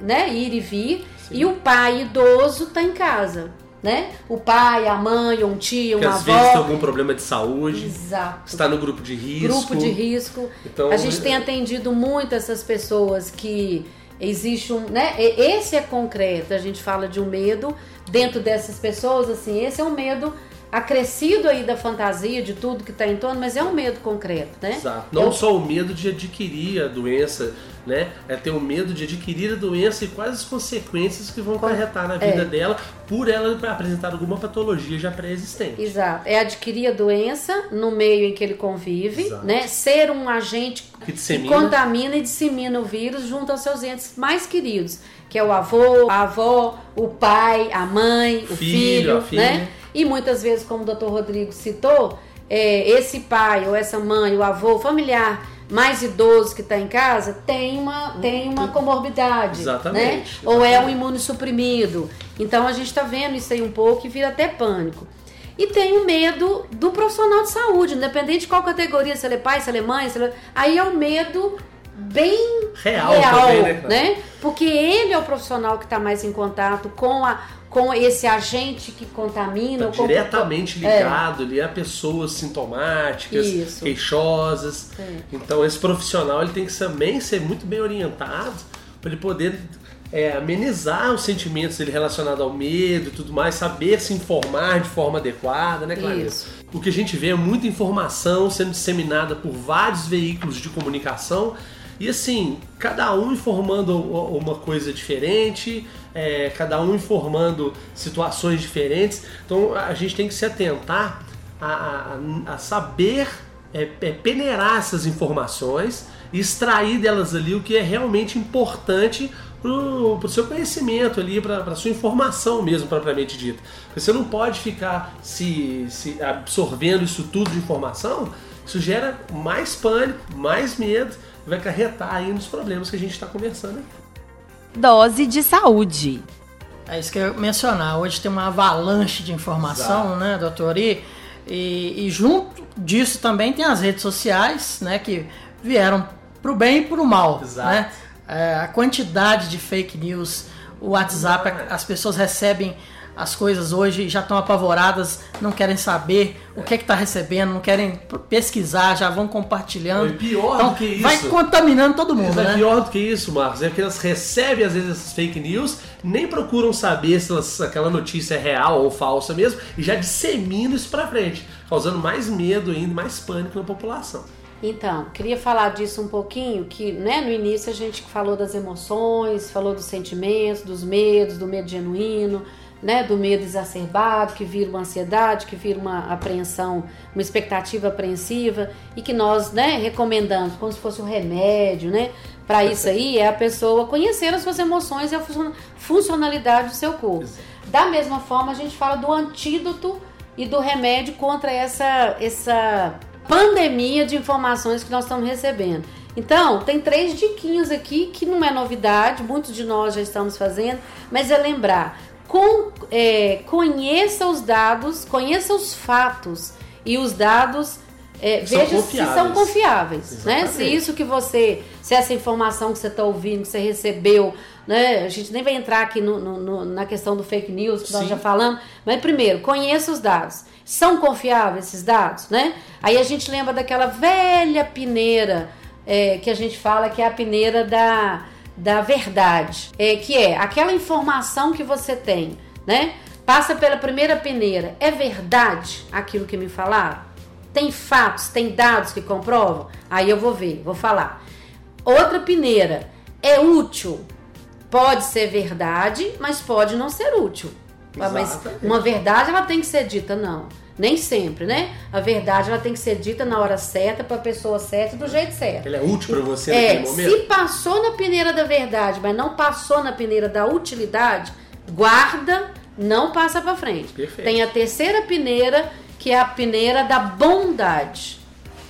né, ir e vir, Sim. e o pai idoso está em casa né? O pai, a mãe, um tio, que uma às avó. vezes tem algum problema de saúde. Exato. Está no grupo de risco. Grupo de risco. Então, a gente tem atendido muito essas pessoas que existe um, né? Esse é concreto. A gente fala de um medo dentro dessas pessoas, assim, esse é um medo acrescido aí da fantasia, de tudo que está em torno, mas é um medo concreto, né? Exato. Não Eu... só o medo de adquirir a doença, né? É ter o medo de adquirir a doença e quais as consequências que vão acarretar na vida é. dela por ela apresentar alguma patologia já pré-existente. Exato. É adquirir a doença no meio em que ele convive, Exato. né? Ser um agente que, dissemina. que contamina e dissemina o vírus junto aos seus entes mais queridos, que é o avô, a avó, o pai, a mãe, o filho, filho, né? E muitas vezes, como o doutor Rodrigo citou, é, esse pai ou essa mãe, o avô, o familiar mais idoso que está em casa tem uma, tem uma comorbidade. Exatamente, né? exatamente. Ou é um imunossuprimido. Então a gente está vendo isso aí um pouco e vira até pânico. E tem o medo do profissional de saúde, independente de qual categoria, se ele é pai, se ele é mãe, se ele é... aí é o medo bem real, real também, né? né? Porque ele é o profissional que está mais em contato com a com esse agente que contamina. Tá diretamente ligado, é. ele é pessoas sintomáticas, Isso. queixosas. É. Então esse profissional ele tem que também ser muito bem orientado para ele poder é, amenizar os sentimentos dele relacionados ao medo e tudo mais, saber se informar de forma adequada, né, Clarissa? O que a gente vê é muita informação sendo disseminada por vários veículos de comunicação e assim, cada um informando uma coisa diferente, é, cada um informando situações diferentes. Então a gente tem que se atentar a, a, a saber é, é, peneirar essas informações extrair delas ali o que é realmente importante para o seu conhecimento ali, para a sua informação mesmo, propriamente dita. Porque você não pode ficar se, se absorvendo isso tudo de informação, isso gera mais pânico, mais medo, vai acarretar aí nos problemas que a gente está conversando aqui. Dose de saúde. É isso que eu ia mencionar. Hoje tem uma avalanche de informação, Exato. né, doutor? E, e, e, junto disso também tem as redes sociais, né, que vieram pro bem e pro mal. Exato. Né? É, a quantidade de fake news, o WhatsApp, as pessoas recebem as coisas hoje já estão apavoradas, não querem saber o que é que está recebendo, não querem pesquisar, já vão compartilhando. E pior então, do que isso. Vai contaminando todo mundo, Isso né? É pior do que isso, Marcos. É que elas recebem às vezes essas fake news, nem procuram saber se elas, aquela notícia é real ou falsa mesmo, e já disseminam isso para frente, causando mais medo ainda, mais pânico na população. Então, queria falar disso um pouquinho, que né, no início a gente falou das emoções, falou dos sentimentos, dos medos, do medo genuíno, né, do medo exacerbado, que vira uma ansiedade, que vira uma apreensão, uma expectativa apreensiva e que nós, né, recomendamos como se fosse um remédio, né, para isso aí é a pessoa conhecer as suas emoções e a funcionalidade do seu corpo. Da mesma forma, a gente fala do antídoto e do remédio contra essa essa pandemia de informações que nós estamos recebendo. Então, tem três diquinhos aqui que não é novidade, muitos de nós já estamos fazendo, mas é lembrar, com, é, conheça os dados, conheça os fatos e os dados é, veja se são confiáveis, né? Se isso que você, se essa informação que você está ouvindo, que você recebeu, né? A gente nem vai entrar aqui no- no- no- na questão do fake news que nós Sim. já falamos, mas primeiro, conheça os dados. São confiáveis esses dados, né? Aí a gente lembra daquela velha peneira é, que a gente fala que é a peneira da, da verdade, é, que é aquela informação que você tem, né? Passa pela primeira peneira. É verdade aquilo que me falaram? Tem fatos, tem dados que comprovam? Aí eu vou ver, vou falar. Outra peneira. É útil? Pode ser verdade, mas pode não ser útil. Ah, Mas Exatamente. uma verdade ela tem que ser dita, não. Nem sempre, né? A verdade ela tem que ser dita na hora certa, para a pessoa certa, do jeito certo. Ele é útil pra você É, naquele momento? se passou na peneira da verdade, mas não passou na peneira da utilidade, guarda, não passa pra frente. Perfeito. Tem a terceira peneira, que é a peneira da bondade.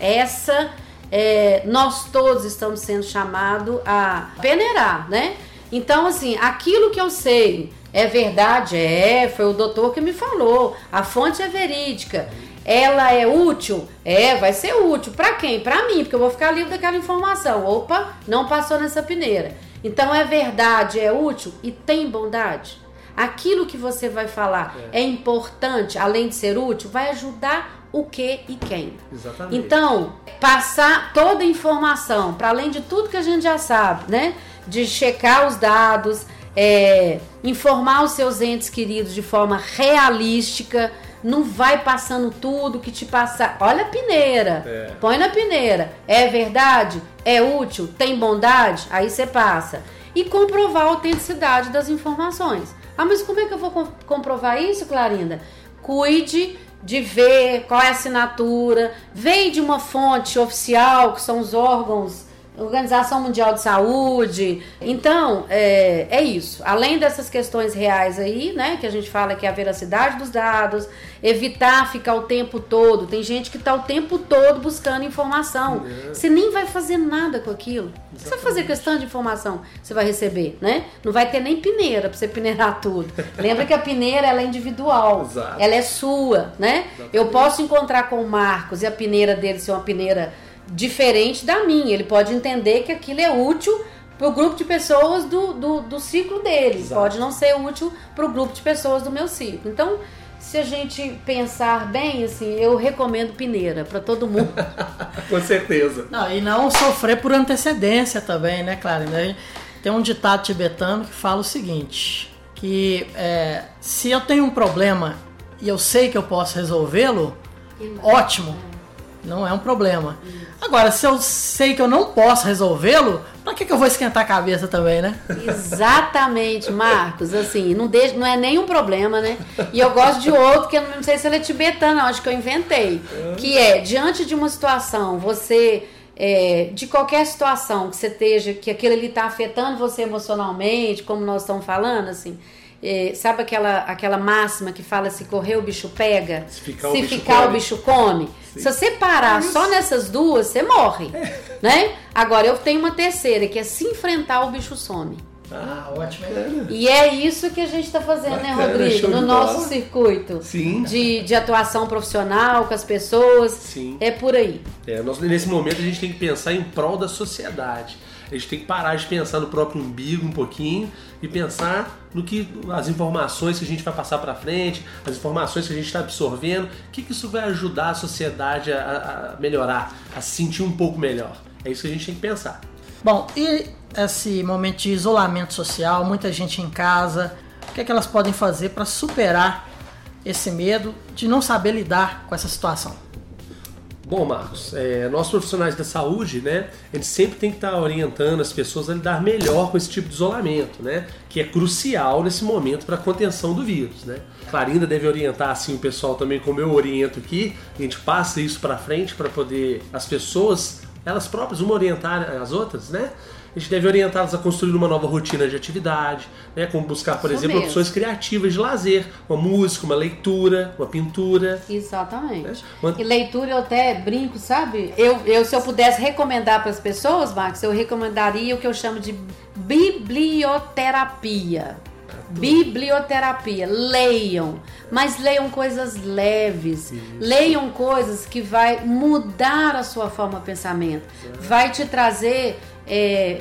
Essa, é, nós todos estamos sendo chamados a peneirar, né? Então, assim, aquilo que eu sei é verdade, é, foi o doutor que me falou, a fonte é verídica. Ela é útil? É, vai ser útil. Pra quem? Pra mim, porque eu vou ficar livre daquela informação. Opa, não passou nessa peneira. Então é verdade, é útil e tem bondade. Aquilo que você vai falar é, importante, além de ser útil, vai ajudar o que e quem. Exatamente. Então, passar toda a informação, para além de tudo que a gente já sabe, né? De checar os dados, é, informar os seus entes queridos de forma realística, não vai passando tudo que te passar. Olha a peneira, É. põe na peneira. É verdade? É útil? Tem bondade? Aí você passa. E comprovar a autenticidade das informações. Ah, mas como é que eu vou com- comprovar isso, Clarinda? Cuide de ver qual é a assinatura, vem de uma fonte oficial, que são os órgãos, Organização Mundial de Saúde. Então, é, é isso. Além dessas questões reais aí, né, que a gente fala que é a veracidade dos dados, evitar ficar o tempo todo. Tem gente que está o tempo todo buscando informação. Você nem vai fazer nada com aquilo. Você vai fazer questão de informação você vai receber, né? Não vai ter nem peneira para você peneirar tudo. Lembra que a peneira ela é individual. Exato. Ela é sua, né? Eu posso encontrar com o Marcos e a peneira dele ser uma peneira diferente da minha. Ele pode entender que aquilo é útil para o grupo de pessoas do, do, do ciclo dele. Exato. Pode não ser útil para o grupo de pessoas do meu ciclo. Então, se a gente pensar bem, assim, eu recomendo peneira para todo mundo. Com certeza. Não, e não sofrer por antecedência também, né, Clarina? Tem um ditado tibetano que fala o seguinte: que é, se eu tenho um problema e eu sei que eu posso resolvê-lo, ótimo, não é um problema. Agora, se eu sei que eu não posso resolvê-lo, pra que, que eu vou esquentar a cabeça também, né? Exatamente, Marcos. Assim, não, deixa, não é nenhum problema, né? E eu gosto de outro, que eu não sei se ele é tibetano, acho que eu inventei. Que é, diante de uma situação, você. é, de qualquer situação que você esteja, que aquilo ali está afetando você emocionalmente, como nós estamos falando, assim. É, sabe aquela, aquela máxima que fala se correr o bicho pega, Se ficar o bicho ficar o come. bicho come? Se você parar só nessas duas, você morre, né? Agora eu tenho uma terceira que é se enfrentar o bicho some. Ah, ótimo. E é isso que a gente está fazendo, né, Bacana, Rodrigo? show No nosso bola. circuito Sim. de, de atuação profissional com as pessoas. Sim. É por aí. É, nós, nesse momento a gente tem que pensar em prol da sociedade. A gente tem que parar de pensar no próprio umbigo um pouquinho e pensar no que as informações que a gente vai passar para frente, as informações que a gente está absorvendo, o que, que isso vai ajudar a sociedade a, a melhorar, a se sentir um pouco melhor. É isso que a gente tem que pensar. Bom, e esse momento de isolamento social, muita gente em casa, o que, é que elas podem fazer para superar esse medo de não saber lidar com essa situação? Bom, Marcos, é, nós profissionais da saúde, né, a gente sempre tem que estar orientando as pessoas a lidar melhor com esse tipo de isolamento, né, que é crucial nesse momento para a contenção do vírus, né. Clarinda deve orientar assim o pessoal também, como eu oriento aqui, a gente passa isso para frente para poder as pessoas, elas próprias, uma orientar as outras, né, A gente deve orientá-los a construir uma nova rotina de atividade, né? como buscar, por Isso exemplo, mesmo. opções criativas de lazer, uma música, uma leitura, uma pintura. Exatamente. É. Uma- E leitura eu até brinco, sabe? Eu, eu se eu pudesse recomendar para as pessoas, Max, eu recomendaria o que eu chamo de biblioterapia. Biblioterapia. Leiam, mas leiam coisas leves. Leiam coisas que vai mudar a sua forma de pensamento. Vai te trazer é,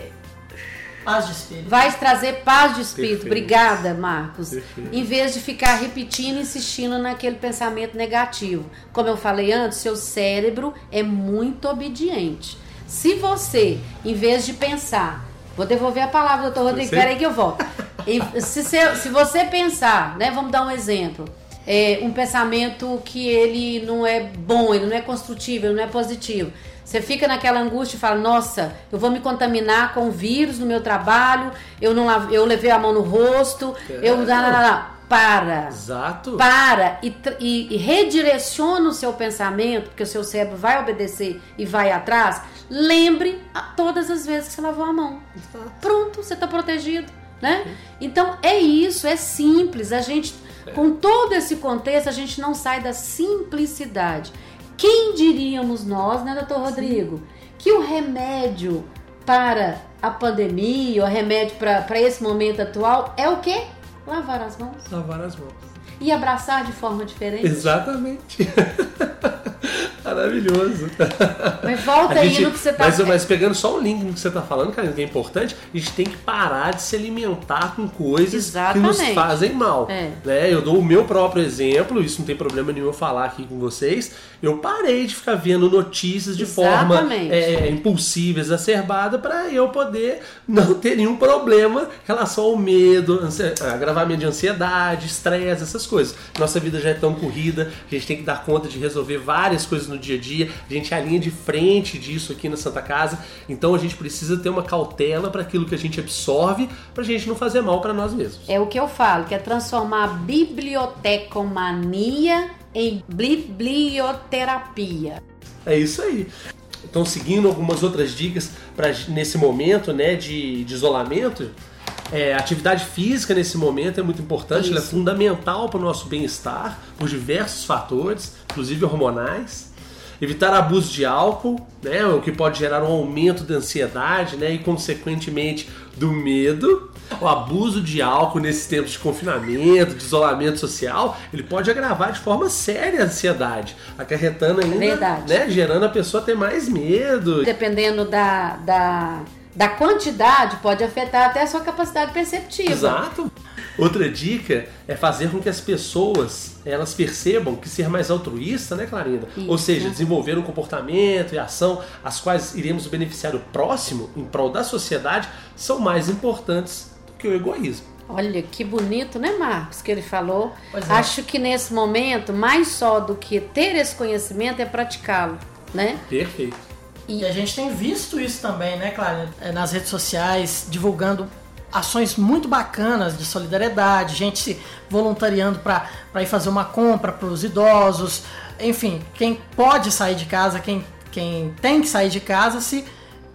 Paz de espírito. vai trazer paz de espírito. Perfeito. Obrigada, Marcos. Perfeito. Em vez de ficar repetindo, insistindo naquele pensamento negativo. Como eu falei antes, seu cérebro é muito obediente. Se você, em vez de pensar, vou devolver a palavra, doutor Rodrigo, peraí que eu volto. E se, se- se você pensar, né, vamos dar um exemplo, é, um pensamento que ele não é bom, ele não é construtivo, ele não é positivo. Você fica naquela angústia e fala: Nossa, eu vou me contaminar com o vírus no meu trabalho, eu não lave- eu levei a mão no rosto, eu. Não, não, não. Para. Exato. Para e, e- e redireciona o seu pensamento, porque o seu cérebro vai obedecer e vai atrás. Lembre a todas as vezes que você lavou a mão. Pronto, você está protegido, né? Então é isso, é simples. A gente, com todo esse contexto, a gente não sai da simplicidade. Quem diríamos nós, né, doutor Rodrigo, que o remédio para a pandemia, o remédio para esse momento atual é o quê? Lavar as mãos Lavar as mãos. e abraçar de forma diferente. Exatamente. Maravilhoso. Mas volta A aí gente- no que você tá mas, mas pegando só o link no que você tá falando, que é importante, a gente tem que parar de se alimentar com coisas que nos Exatamente. fazem mal. É. Né? Eu dou o meu próprio exemplo, isso não tem problema nenhum eu falar aqui com vocês. Eu parei de ficar vendo notícias de forma Exatamente. é, impulsiva, exacerbada, para eu poder não ter nenhum problema em relação ao medo, agravamento de ansiedade, estresse, essas coisas. Nossa vida já é tão corrida, a gente tem que dar conta de resolver várias coisas no dia a dia. A gente é a linha de frente disso aqui na Santa Casa, então a gente precisa ter uma cautela para aquilo que a gente absorve, para a gente não fazer mal para nós mesmos. É o que eu falo, que é transformar a bibliotecomania em biblioterapia. É isso aí. Então, seguindo algumas outras dicas para nesse momento né, de, de isolamento, é, atividade física nesse momento é muito importante, ela é fundamental para o nosso bem-estar por diversos fatores, inclusive hormonais. Evitar abuso de álcool, né, o que pode gerar um aumento da ansiedade né, e, consequentemente, do medo. O abuso de álcool nesses tempos de confinamento, de isolamento social, ele pode agravar de forma séria a ansiedade, acarretando ainda, Verdade. né, gerando a pessoa ter mais medo. Dependendo da, da, da quantidade, pode afetar até a sua capacidade perceptiva. Exato. Outra dica é fazer com que as pessoas elas percebam que ser mais altruísta, né, Clarinda? Ou Isso. seja, desenvolver um comportamento e ação as quais iremos beneficiar o próximo em prol da sociedade são mais importantes do que o egoísmo. Olha que bonito, né, Marcos, que ele falou. Pois é. Acho que nesse momento, mais só do que ter esse conhecimento é praticá-lo, né? Perfeito. E a gente tem visto isso também, né, Clara? É, Nas redes sociais, divulgando ações muito bacanas de solidariedade, gente se voluntariando para ir fazer uma compra para os idosos. Enfim, quem pode sair de casa, quem, quem tem que sair de casa, se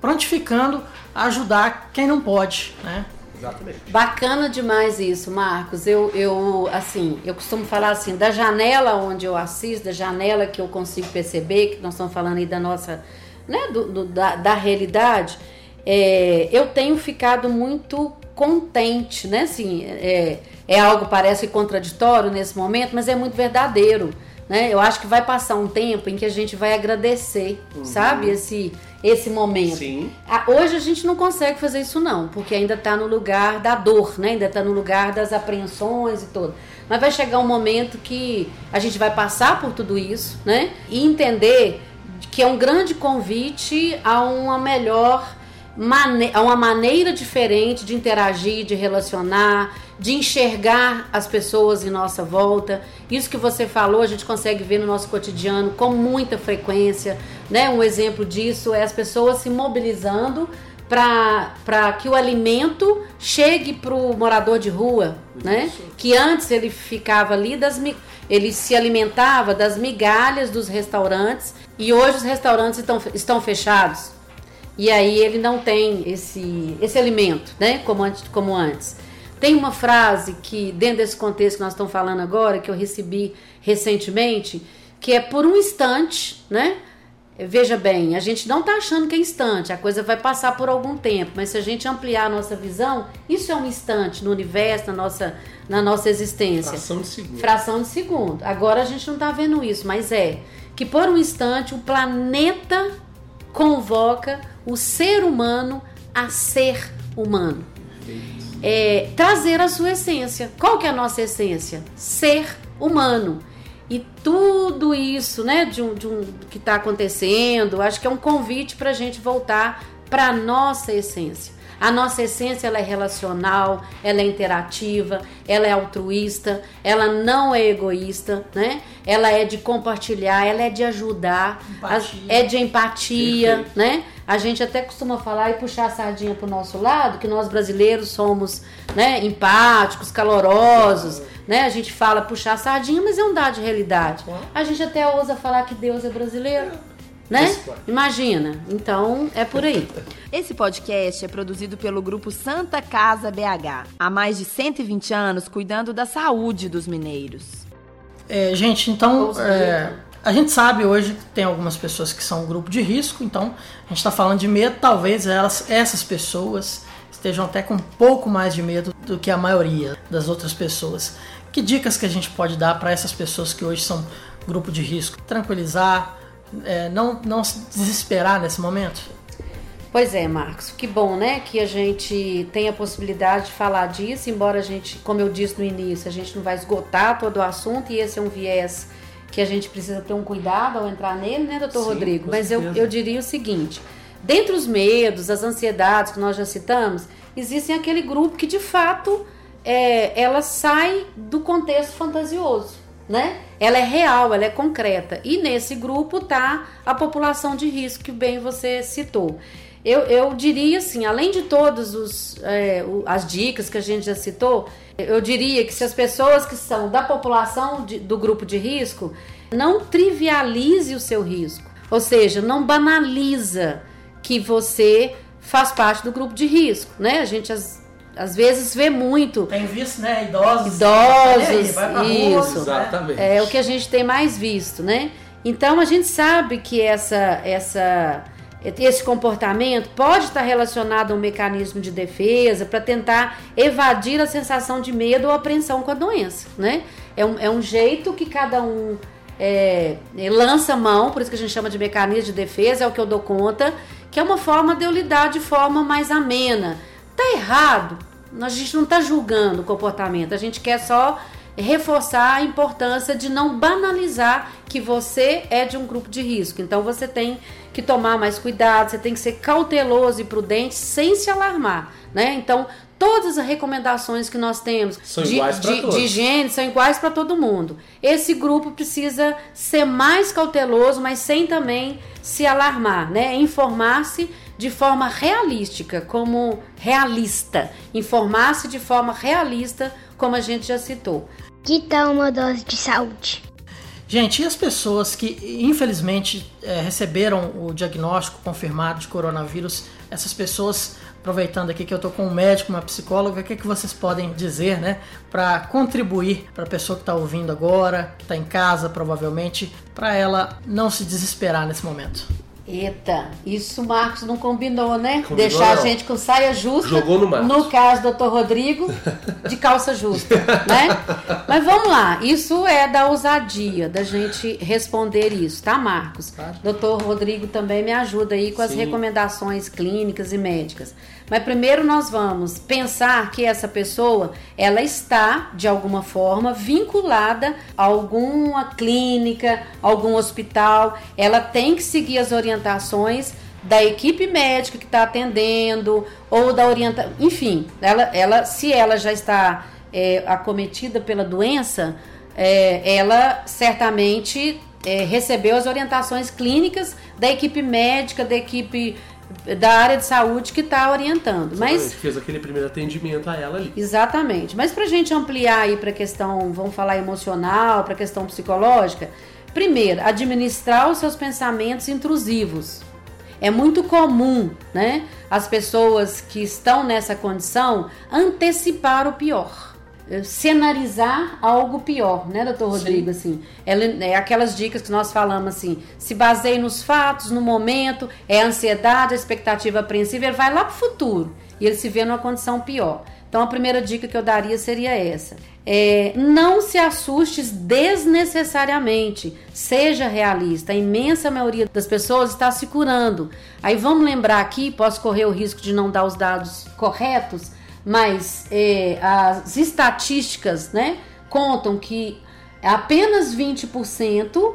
prontificando a ajudar quem não pode, né? Exatamente. Bacana demais isso, Marcos. Eu, eu, assim, eu costumo falar assim, da janela onde eu assisto, da janela que eu consigo perceber, que nós estamos falando aí da nossa, né, do, do- da, da realidade, é, eu tenho ficado muito contente, né? Assim, é, é algo parece contraditório nesse momento, mas é muito verdadeiro. Né? Eu acho que vai passar um tempo em que a gente vai agradecer, sabe? Esse, esse momento. Sim. Hoje a gente não consegue fazer isso não, porque ainda está no lugar da dor, né? Ainda está no lugar das apreensões e tudo. Mas vai chegar um momento que a gente vai passar por tudo isso, né? E entender que é um grande convite a uma melhor a uma maneira diferente de interagir, de relacionar, de enxergar as pessoas em nossa volta. Isso que você falou, a gente consegue ver no nosso cotidiano com muita frequência, né? Um exemplo disso é as pessoas se mobilizando para que o alimento chegue para o morador de rua, né? Que antes ele ficava ali das ele se alimentava das migalhas dos restaurantes e hoje os restaurantes estão, estão fechados. e aí ele não tem esse, esse alimento, né? Como antes, como antes. Tem uma frase que, dentro desse contexto que nós estamos falando agora, que eu recebi recentemente, que é por um instante, né? Veja bem, a gente não está achando que é instante, a coisa vai passar por algum tempo, mas se a gente ampliar a nossa visão, isso é um instante no universo, na nossa, na nossa existência. Fração de segundo. Fração de segundo. Agora a gente não está vendo isso, mas é que por um instante o planeta convoca o ser humano a ser humano. É, trazer a sua essência. Qual que é a nossa essência? Ser humano. E tudo isso, né, de um, de um que está acontecendo, acho que é um convite para a gente voltar para nossa essência. A nossa essência ela é relacional, ela é interativa, ela é altruísta, ela não é egoísta, né? Ela é de compartilhar, ela é de ajudar, Empatia. é de empatia, Perfeito. né? A gente até costuma falar e puxar a sardinha pro nosso lado, que nós brasileiros somos, né, empáticos, calorosos, né? A gente fala puxar a sardinha, mas é um dado de realidade. A gente até ousa falar que Deus é brasileiro, né? Imagina. Então, é por aí. Esse podcast é produzido pelo grupo Santa Casa BH, há mais de 120 anos cuidando da saúde dos mineiros. É, gente, então é, a gente sabe hoje que tem algumas pessoas que são um grupo de risco, então a gente está falando de medo, talvez elas, essas pessoas estejam até com um pouco mais de medo do que a maioria das outras pessoas. Que dicas que a gente pode dar para essas pessoas que hoje são grupo de risco? Tranquilizar, é, não, não se desesperar nesse momento? Pois é, Marcos, que bom, né, que a gente tem a possibilidade de falar disso, embora a gente, como eu disse no início, a gente não vai esgotar todo o assunto e esse é um viés que a gente precisa ter um cuidado ao entrar nele, né, doutor Sim, Rodrigo? Mas eu, eu diria o seguinte: dentre os medos, as ansiedades que nós já citamos, existem aquele grupo que de fato é, ela sai do contexto fantasioso, né? Ela é real, ela é concreta. E nesse grupo tá a população de risco que bem você citou. Eu, eu diria assim, além de todas é, as dicas que a gente já citou, eu diria que se as pessoas que são da população de- do grupo de risco não trivialize o seu risco, ou seja, não banaliza que você faz parte do grupo de risco, né? A gente às, às vezes vê muito Tem visto, né? Idosos. Idosos, É, vai pra rua, isso. né? Exatamente. é o que a gente tem mais visto, né? Então a gente sabe que essa, essa, esse comportamento pode estar relacionado a um mecanismo de defesa para tentar evadir a sensação de medo ou apreensão com a doença, né? É um, é um jeito que cada um é, é, lança mão, por isso que a gente chama de mecanismo de defesa, é o que eu dou conta, que é uma forma de eu lidar de forma mais amena. Tá errado, a gente não está julgando o comportamento, a gente quer só reforçar a importância de não banalizar que você é de um grupo de risco. Então você tem que tomar mais cuidado, você tem que ser cauteloso e prudente sem se alarmar, né? Então todas as recomendações que nós temos São de, de- de higiene são iguais para todo mundo. Esse grupo precisa ser mais cauteloso, mas sem também se alarmar, né? Informar-se de forma realística, como realista. Informar-se de forma realista, como a gente já citou. Que tal uma dose de saúde? Gente, e as pessoas que infelizmente é, receberam o diagnóstico confirmado de coronavírus? Essas pessoas, aproveitando aqui que eu tô com um médico, uma psicóloga, o que, é que vocês podem dizer, né, para contribuir para a pessoa que está ouvindo agora, que está em casa provavelmente, para ela não se desesperar nesse momento? Eita, isso o Marcos não combinou, né? Combinou, Deixar a não. gente com saia justa. Jogou no Marcos. No caso do Dr. Rodrigo, de calça justa, né? Mas vamos lá, isso é da ousadia da gente responder isso, tá, Marcos? Doutor Rodrigo também me ajuda aí com as Sim. recomendações clínicas e médicas. Mas primeiro nós vamos pensar que essa pessoa, ela está de alguma forma vinculada a alguma clínica, algum hospital, ela tem que seguir as orientações da equipe médica que está atendendo ou da orienta, enfim, ela, ela, se ela já está é, acometida pela doença, é, ela certamente é, recebeu as orientações clínicas da equipe médica, da equipe da área de saúde que está orientando. Mas fez aquele primeiro atendimento a ela ali. Exatamente. Mas para a gente ampliar aí para a questão, vamos falar emocional, para a questão psicológica, primeiro, administrar os seus pensamentos intrusivos. é muito comum, né, as pessoas que estão nessa condição antecipar o pior cenarizar algo pior, né, doutor Rodrigo? Sim. Assim, é, é aquelas dicas que nós falamos assim: se baseie nos fatos, no momento, é a ansiedade, a expectativa apreensiva, ele vai lá para o futuro e ele se vê numa condição pior. Então a primeira dica que eu daria seria essa: é, não se assuste desnecessariamente, seja realista. A imensa maioria das pessoas está se curando. Aí vamos lembrar aqui, posso correr o risco de não dar os dados corretos mas é, as estatísticas né, contam que apenas 20%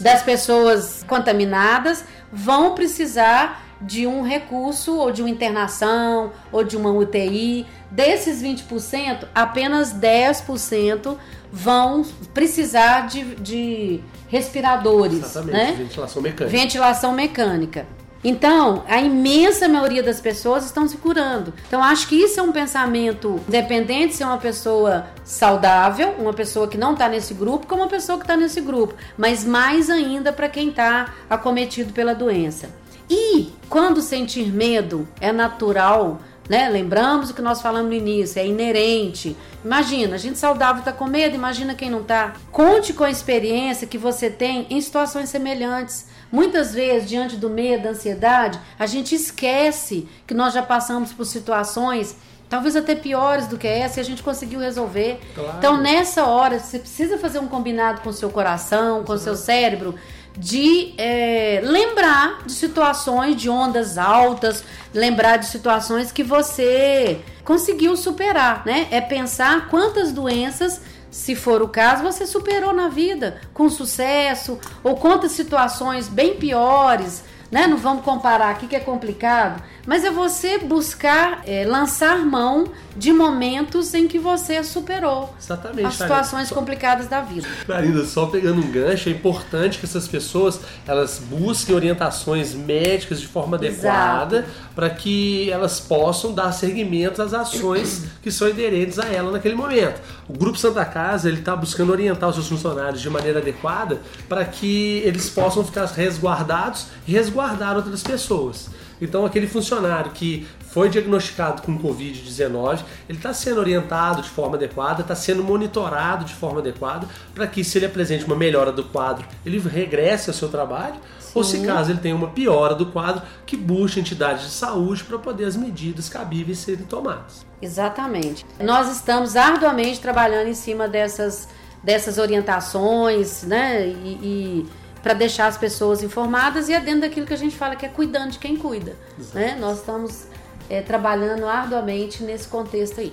das pessoas contaminadas vão precisar de um recurso ou de uma internação ou de uma UTI. Desses 20%, apenas 10% vão precisar de, de respiradores. Exatamente, né? ventilação mecânica. Ventilação mecânica. Então, a imensa maioria das pessoas estão se curando. Então, acho que isso é um pensamento, independente se é uma pessoa saudável, uma pessoa que não está nesse grupo, como uma pessoa que está nesse grupo, mas mais ainda para quem está acometido pela doença. E quando sentir medo é natural, né? Lembramos o que nós falamos no início, é inerente. Imagina, a gente saudável está com medo, imagina quem não está. Conte com a experiência que você tem em situações semelhantes. Muitas vezes, diante do medo, da ansiedade, a gente esquece que nós já passamos por situações talvez até piores do que essa e a gente conseguiu resolver. Claro. Então, nessa hora, você precisa fazer um combinado com o seu coração, com o seu cérebro, de é, lembrar de situações de ondas altas, lembrar de situações que você conseguiu superar, né? É pensar quantas doenças se for o caso, você superou na vida com sucesso, ou quantas situações bem piores, né? Não vamos comparar aqui que é complicado, mas é você buscar é, lançar mão de momentos em que você superou Exatamente, as situações complicadas da vida. Marina, só pegando um gancho, é importante que essas pessoas elas busquem orientações médicas de forma adequada para que elas possam dar seguimento às ações que são inerentes a ela naquele momento. O Grupo Santa Casa ele está buscando orientar os seus funcionários de maneira adequada para que eles possam ficar resguardados e resguardar outras pessoas. Então, aquele funcionário que foi diagnosticado com Covid-19, ele está sendo orientado de forma adequada, está sendo monitorado de forma adequada, para que, se ele apresente uma melhora do quadro, ele regresse ao seu trabalho, Sim. ou se caso ele tenha uma piora do quadro, que busque entidades de saúde para poder as medidas cabíveis serem tomadas. Exatamente. Nós estamos arduamente trabalhando em cima dessas, dessas orientações, né? e, e para deixar as pessoas informadas e é dentro daquilo que a gente fala que é cuidando de quem cuida. Né? Nós estamos é, trabalhando arduamente nesse contexto aí.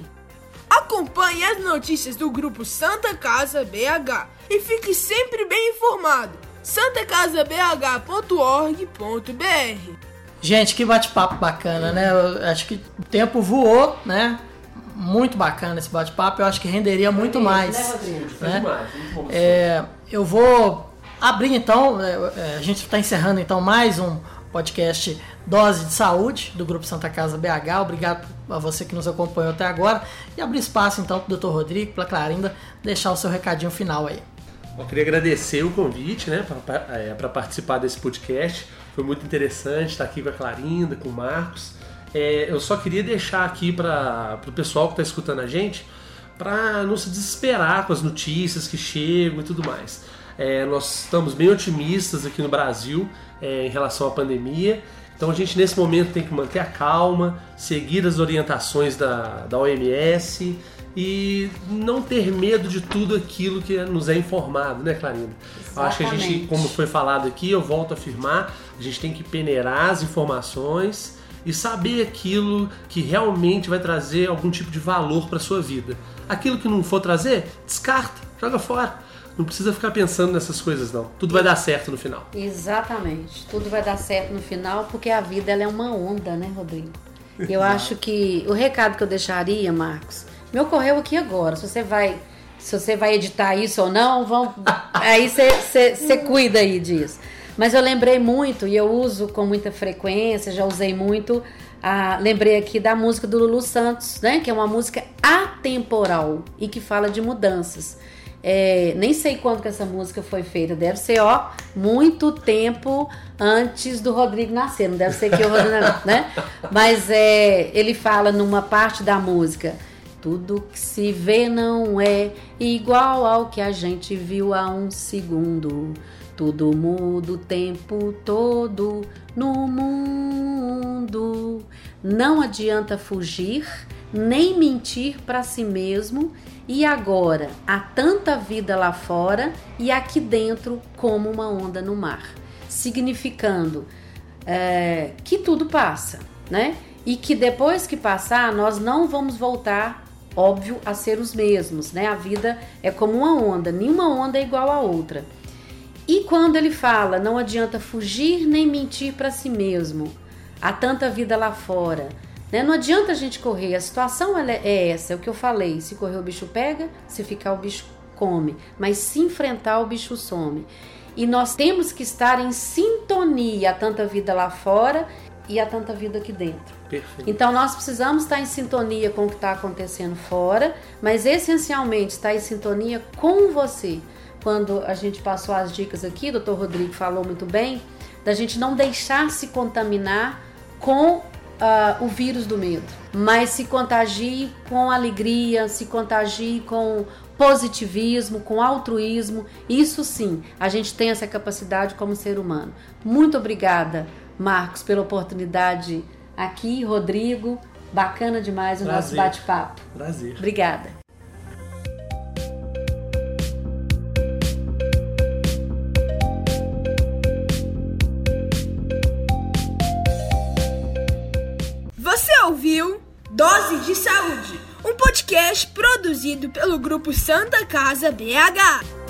Acompanhe as notícias do grupo Santa Casa BH e fique sempre bem informado. santacasabh.org.br Gente, que bate-papo bacana, né? Eu acho que o tempo voou, né? Muito bacana esse bate-papo. Eu acho que renderia muito mais. Né? Né? Muito é, eu vou abrir então, é, é, a gente está encerrando então mais um podcast Dose de Saúde do Grupo Santa Casa BH. Obrigado a você que nos acompanhou até agora e abrir espaço então para o Dr. Rodrigo, para a Clarinda, deixar o seu recadinho final aí. Eu queria agradecer o convite né, para é, participar desse podcast. Foi muito interessante estar aqui com a Clarinda, com o Marcos. É, eu só queria deixar aqui para o pessoal que está escutando a gente para não se desesperar com as notícias que chegam e tudo mais. É, nós estamos bem otimistas aqui no Brasil é, em relação à pandemia. Então a gente nesse momento tem que manter a calma, seguir as orientações da, da OMS e não ter medo de tudo aquilo que nos é informado, né, Clarina? Eu acho que a gente, como foi falado aqui, eu volto a afirmar, a gente tem que peneirar as informações e saber aquilo que realmente vai trazer algum tipo de valor para sua vida. Aquilo que não for trazer, descarta, joga fora. Não precisa ficar pensando nessas coisas, não. Tudo vai dar certo no final. Exatamente. Tudo vai dar certo no final, porque a vida ela é uma onda, né, Rodrigo? Eu acho que o recado que eu deixaria, Marcos, me ocorreu aqui agora. Se você vai, se você vai editar isso ou não, vão, aí você cuida aí disso. Mas eu lembrei muito e eu uso com muita frequência, já usei muito. Ah, lembrei aqui da música do Lulu Santos, né? Que é uma música atemporal e que fala de mudanças. É, nem sei quando que essa música foi feita. Deve ser, ó, muito tempo antes do Rodrigo nascer. Não deve ser que o Rodrigo, né? Mas é, ele fala numa parte da música. Tudo que se vê não é igual ao que a gente viu há um segundo. Tudo muda o tempo todo no mundo. Não adianta fugir, nem mentir para si mesmo. E agora, há tanta vida lá fora e aqui dentro como uma onda no mar. Significando é, que tudo passa, né? E que depois que passar, nós não vamos voltar, óbvio, a ser os mesmos, né? A vida é como uma onda, nenhuma onda é igual a outra. E quando ele fala, não adianta fugir nem mentir para si mesmo, há tanta vida lá fora. Né? Não adianta a gente correr, a situação é essa, é o que eu falei: se correr o bicho pega, se ficar o bicho come, mas se enfrentar o bicho some. E nós temos que estar em sintonia, há tanta vida lá fora e há tanta vida aqui dentro. Perfeito. Então nós precisamos estar em sintonia com o que está acontecendo fora, mas essencialmente estar em sintonia com você quando a gente passou as dicas aqui, o doutor Rodrigo falou muito bem, da gente não deixar se contaminar com uh, o vírus do medo, mas se contagie com alegria, se contagie com positivismo, com altruísmo. Isso sim, a gente tem essa capacidade como ser humano. Muito obrigada, Marcos, pela oportunidade aqui, Rodrigo. Bacana demais o Prazer. nosso bate-papo. Prazer. Obrigada. Ouviu Dose de Saúde, um podcast produzido pelo grupo Santa Casa BH.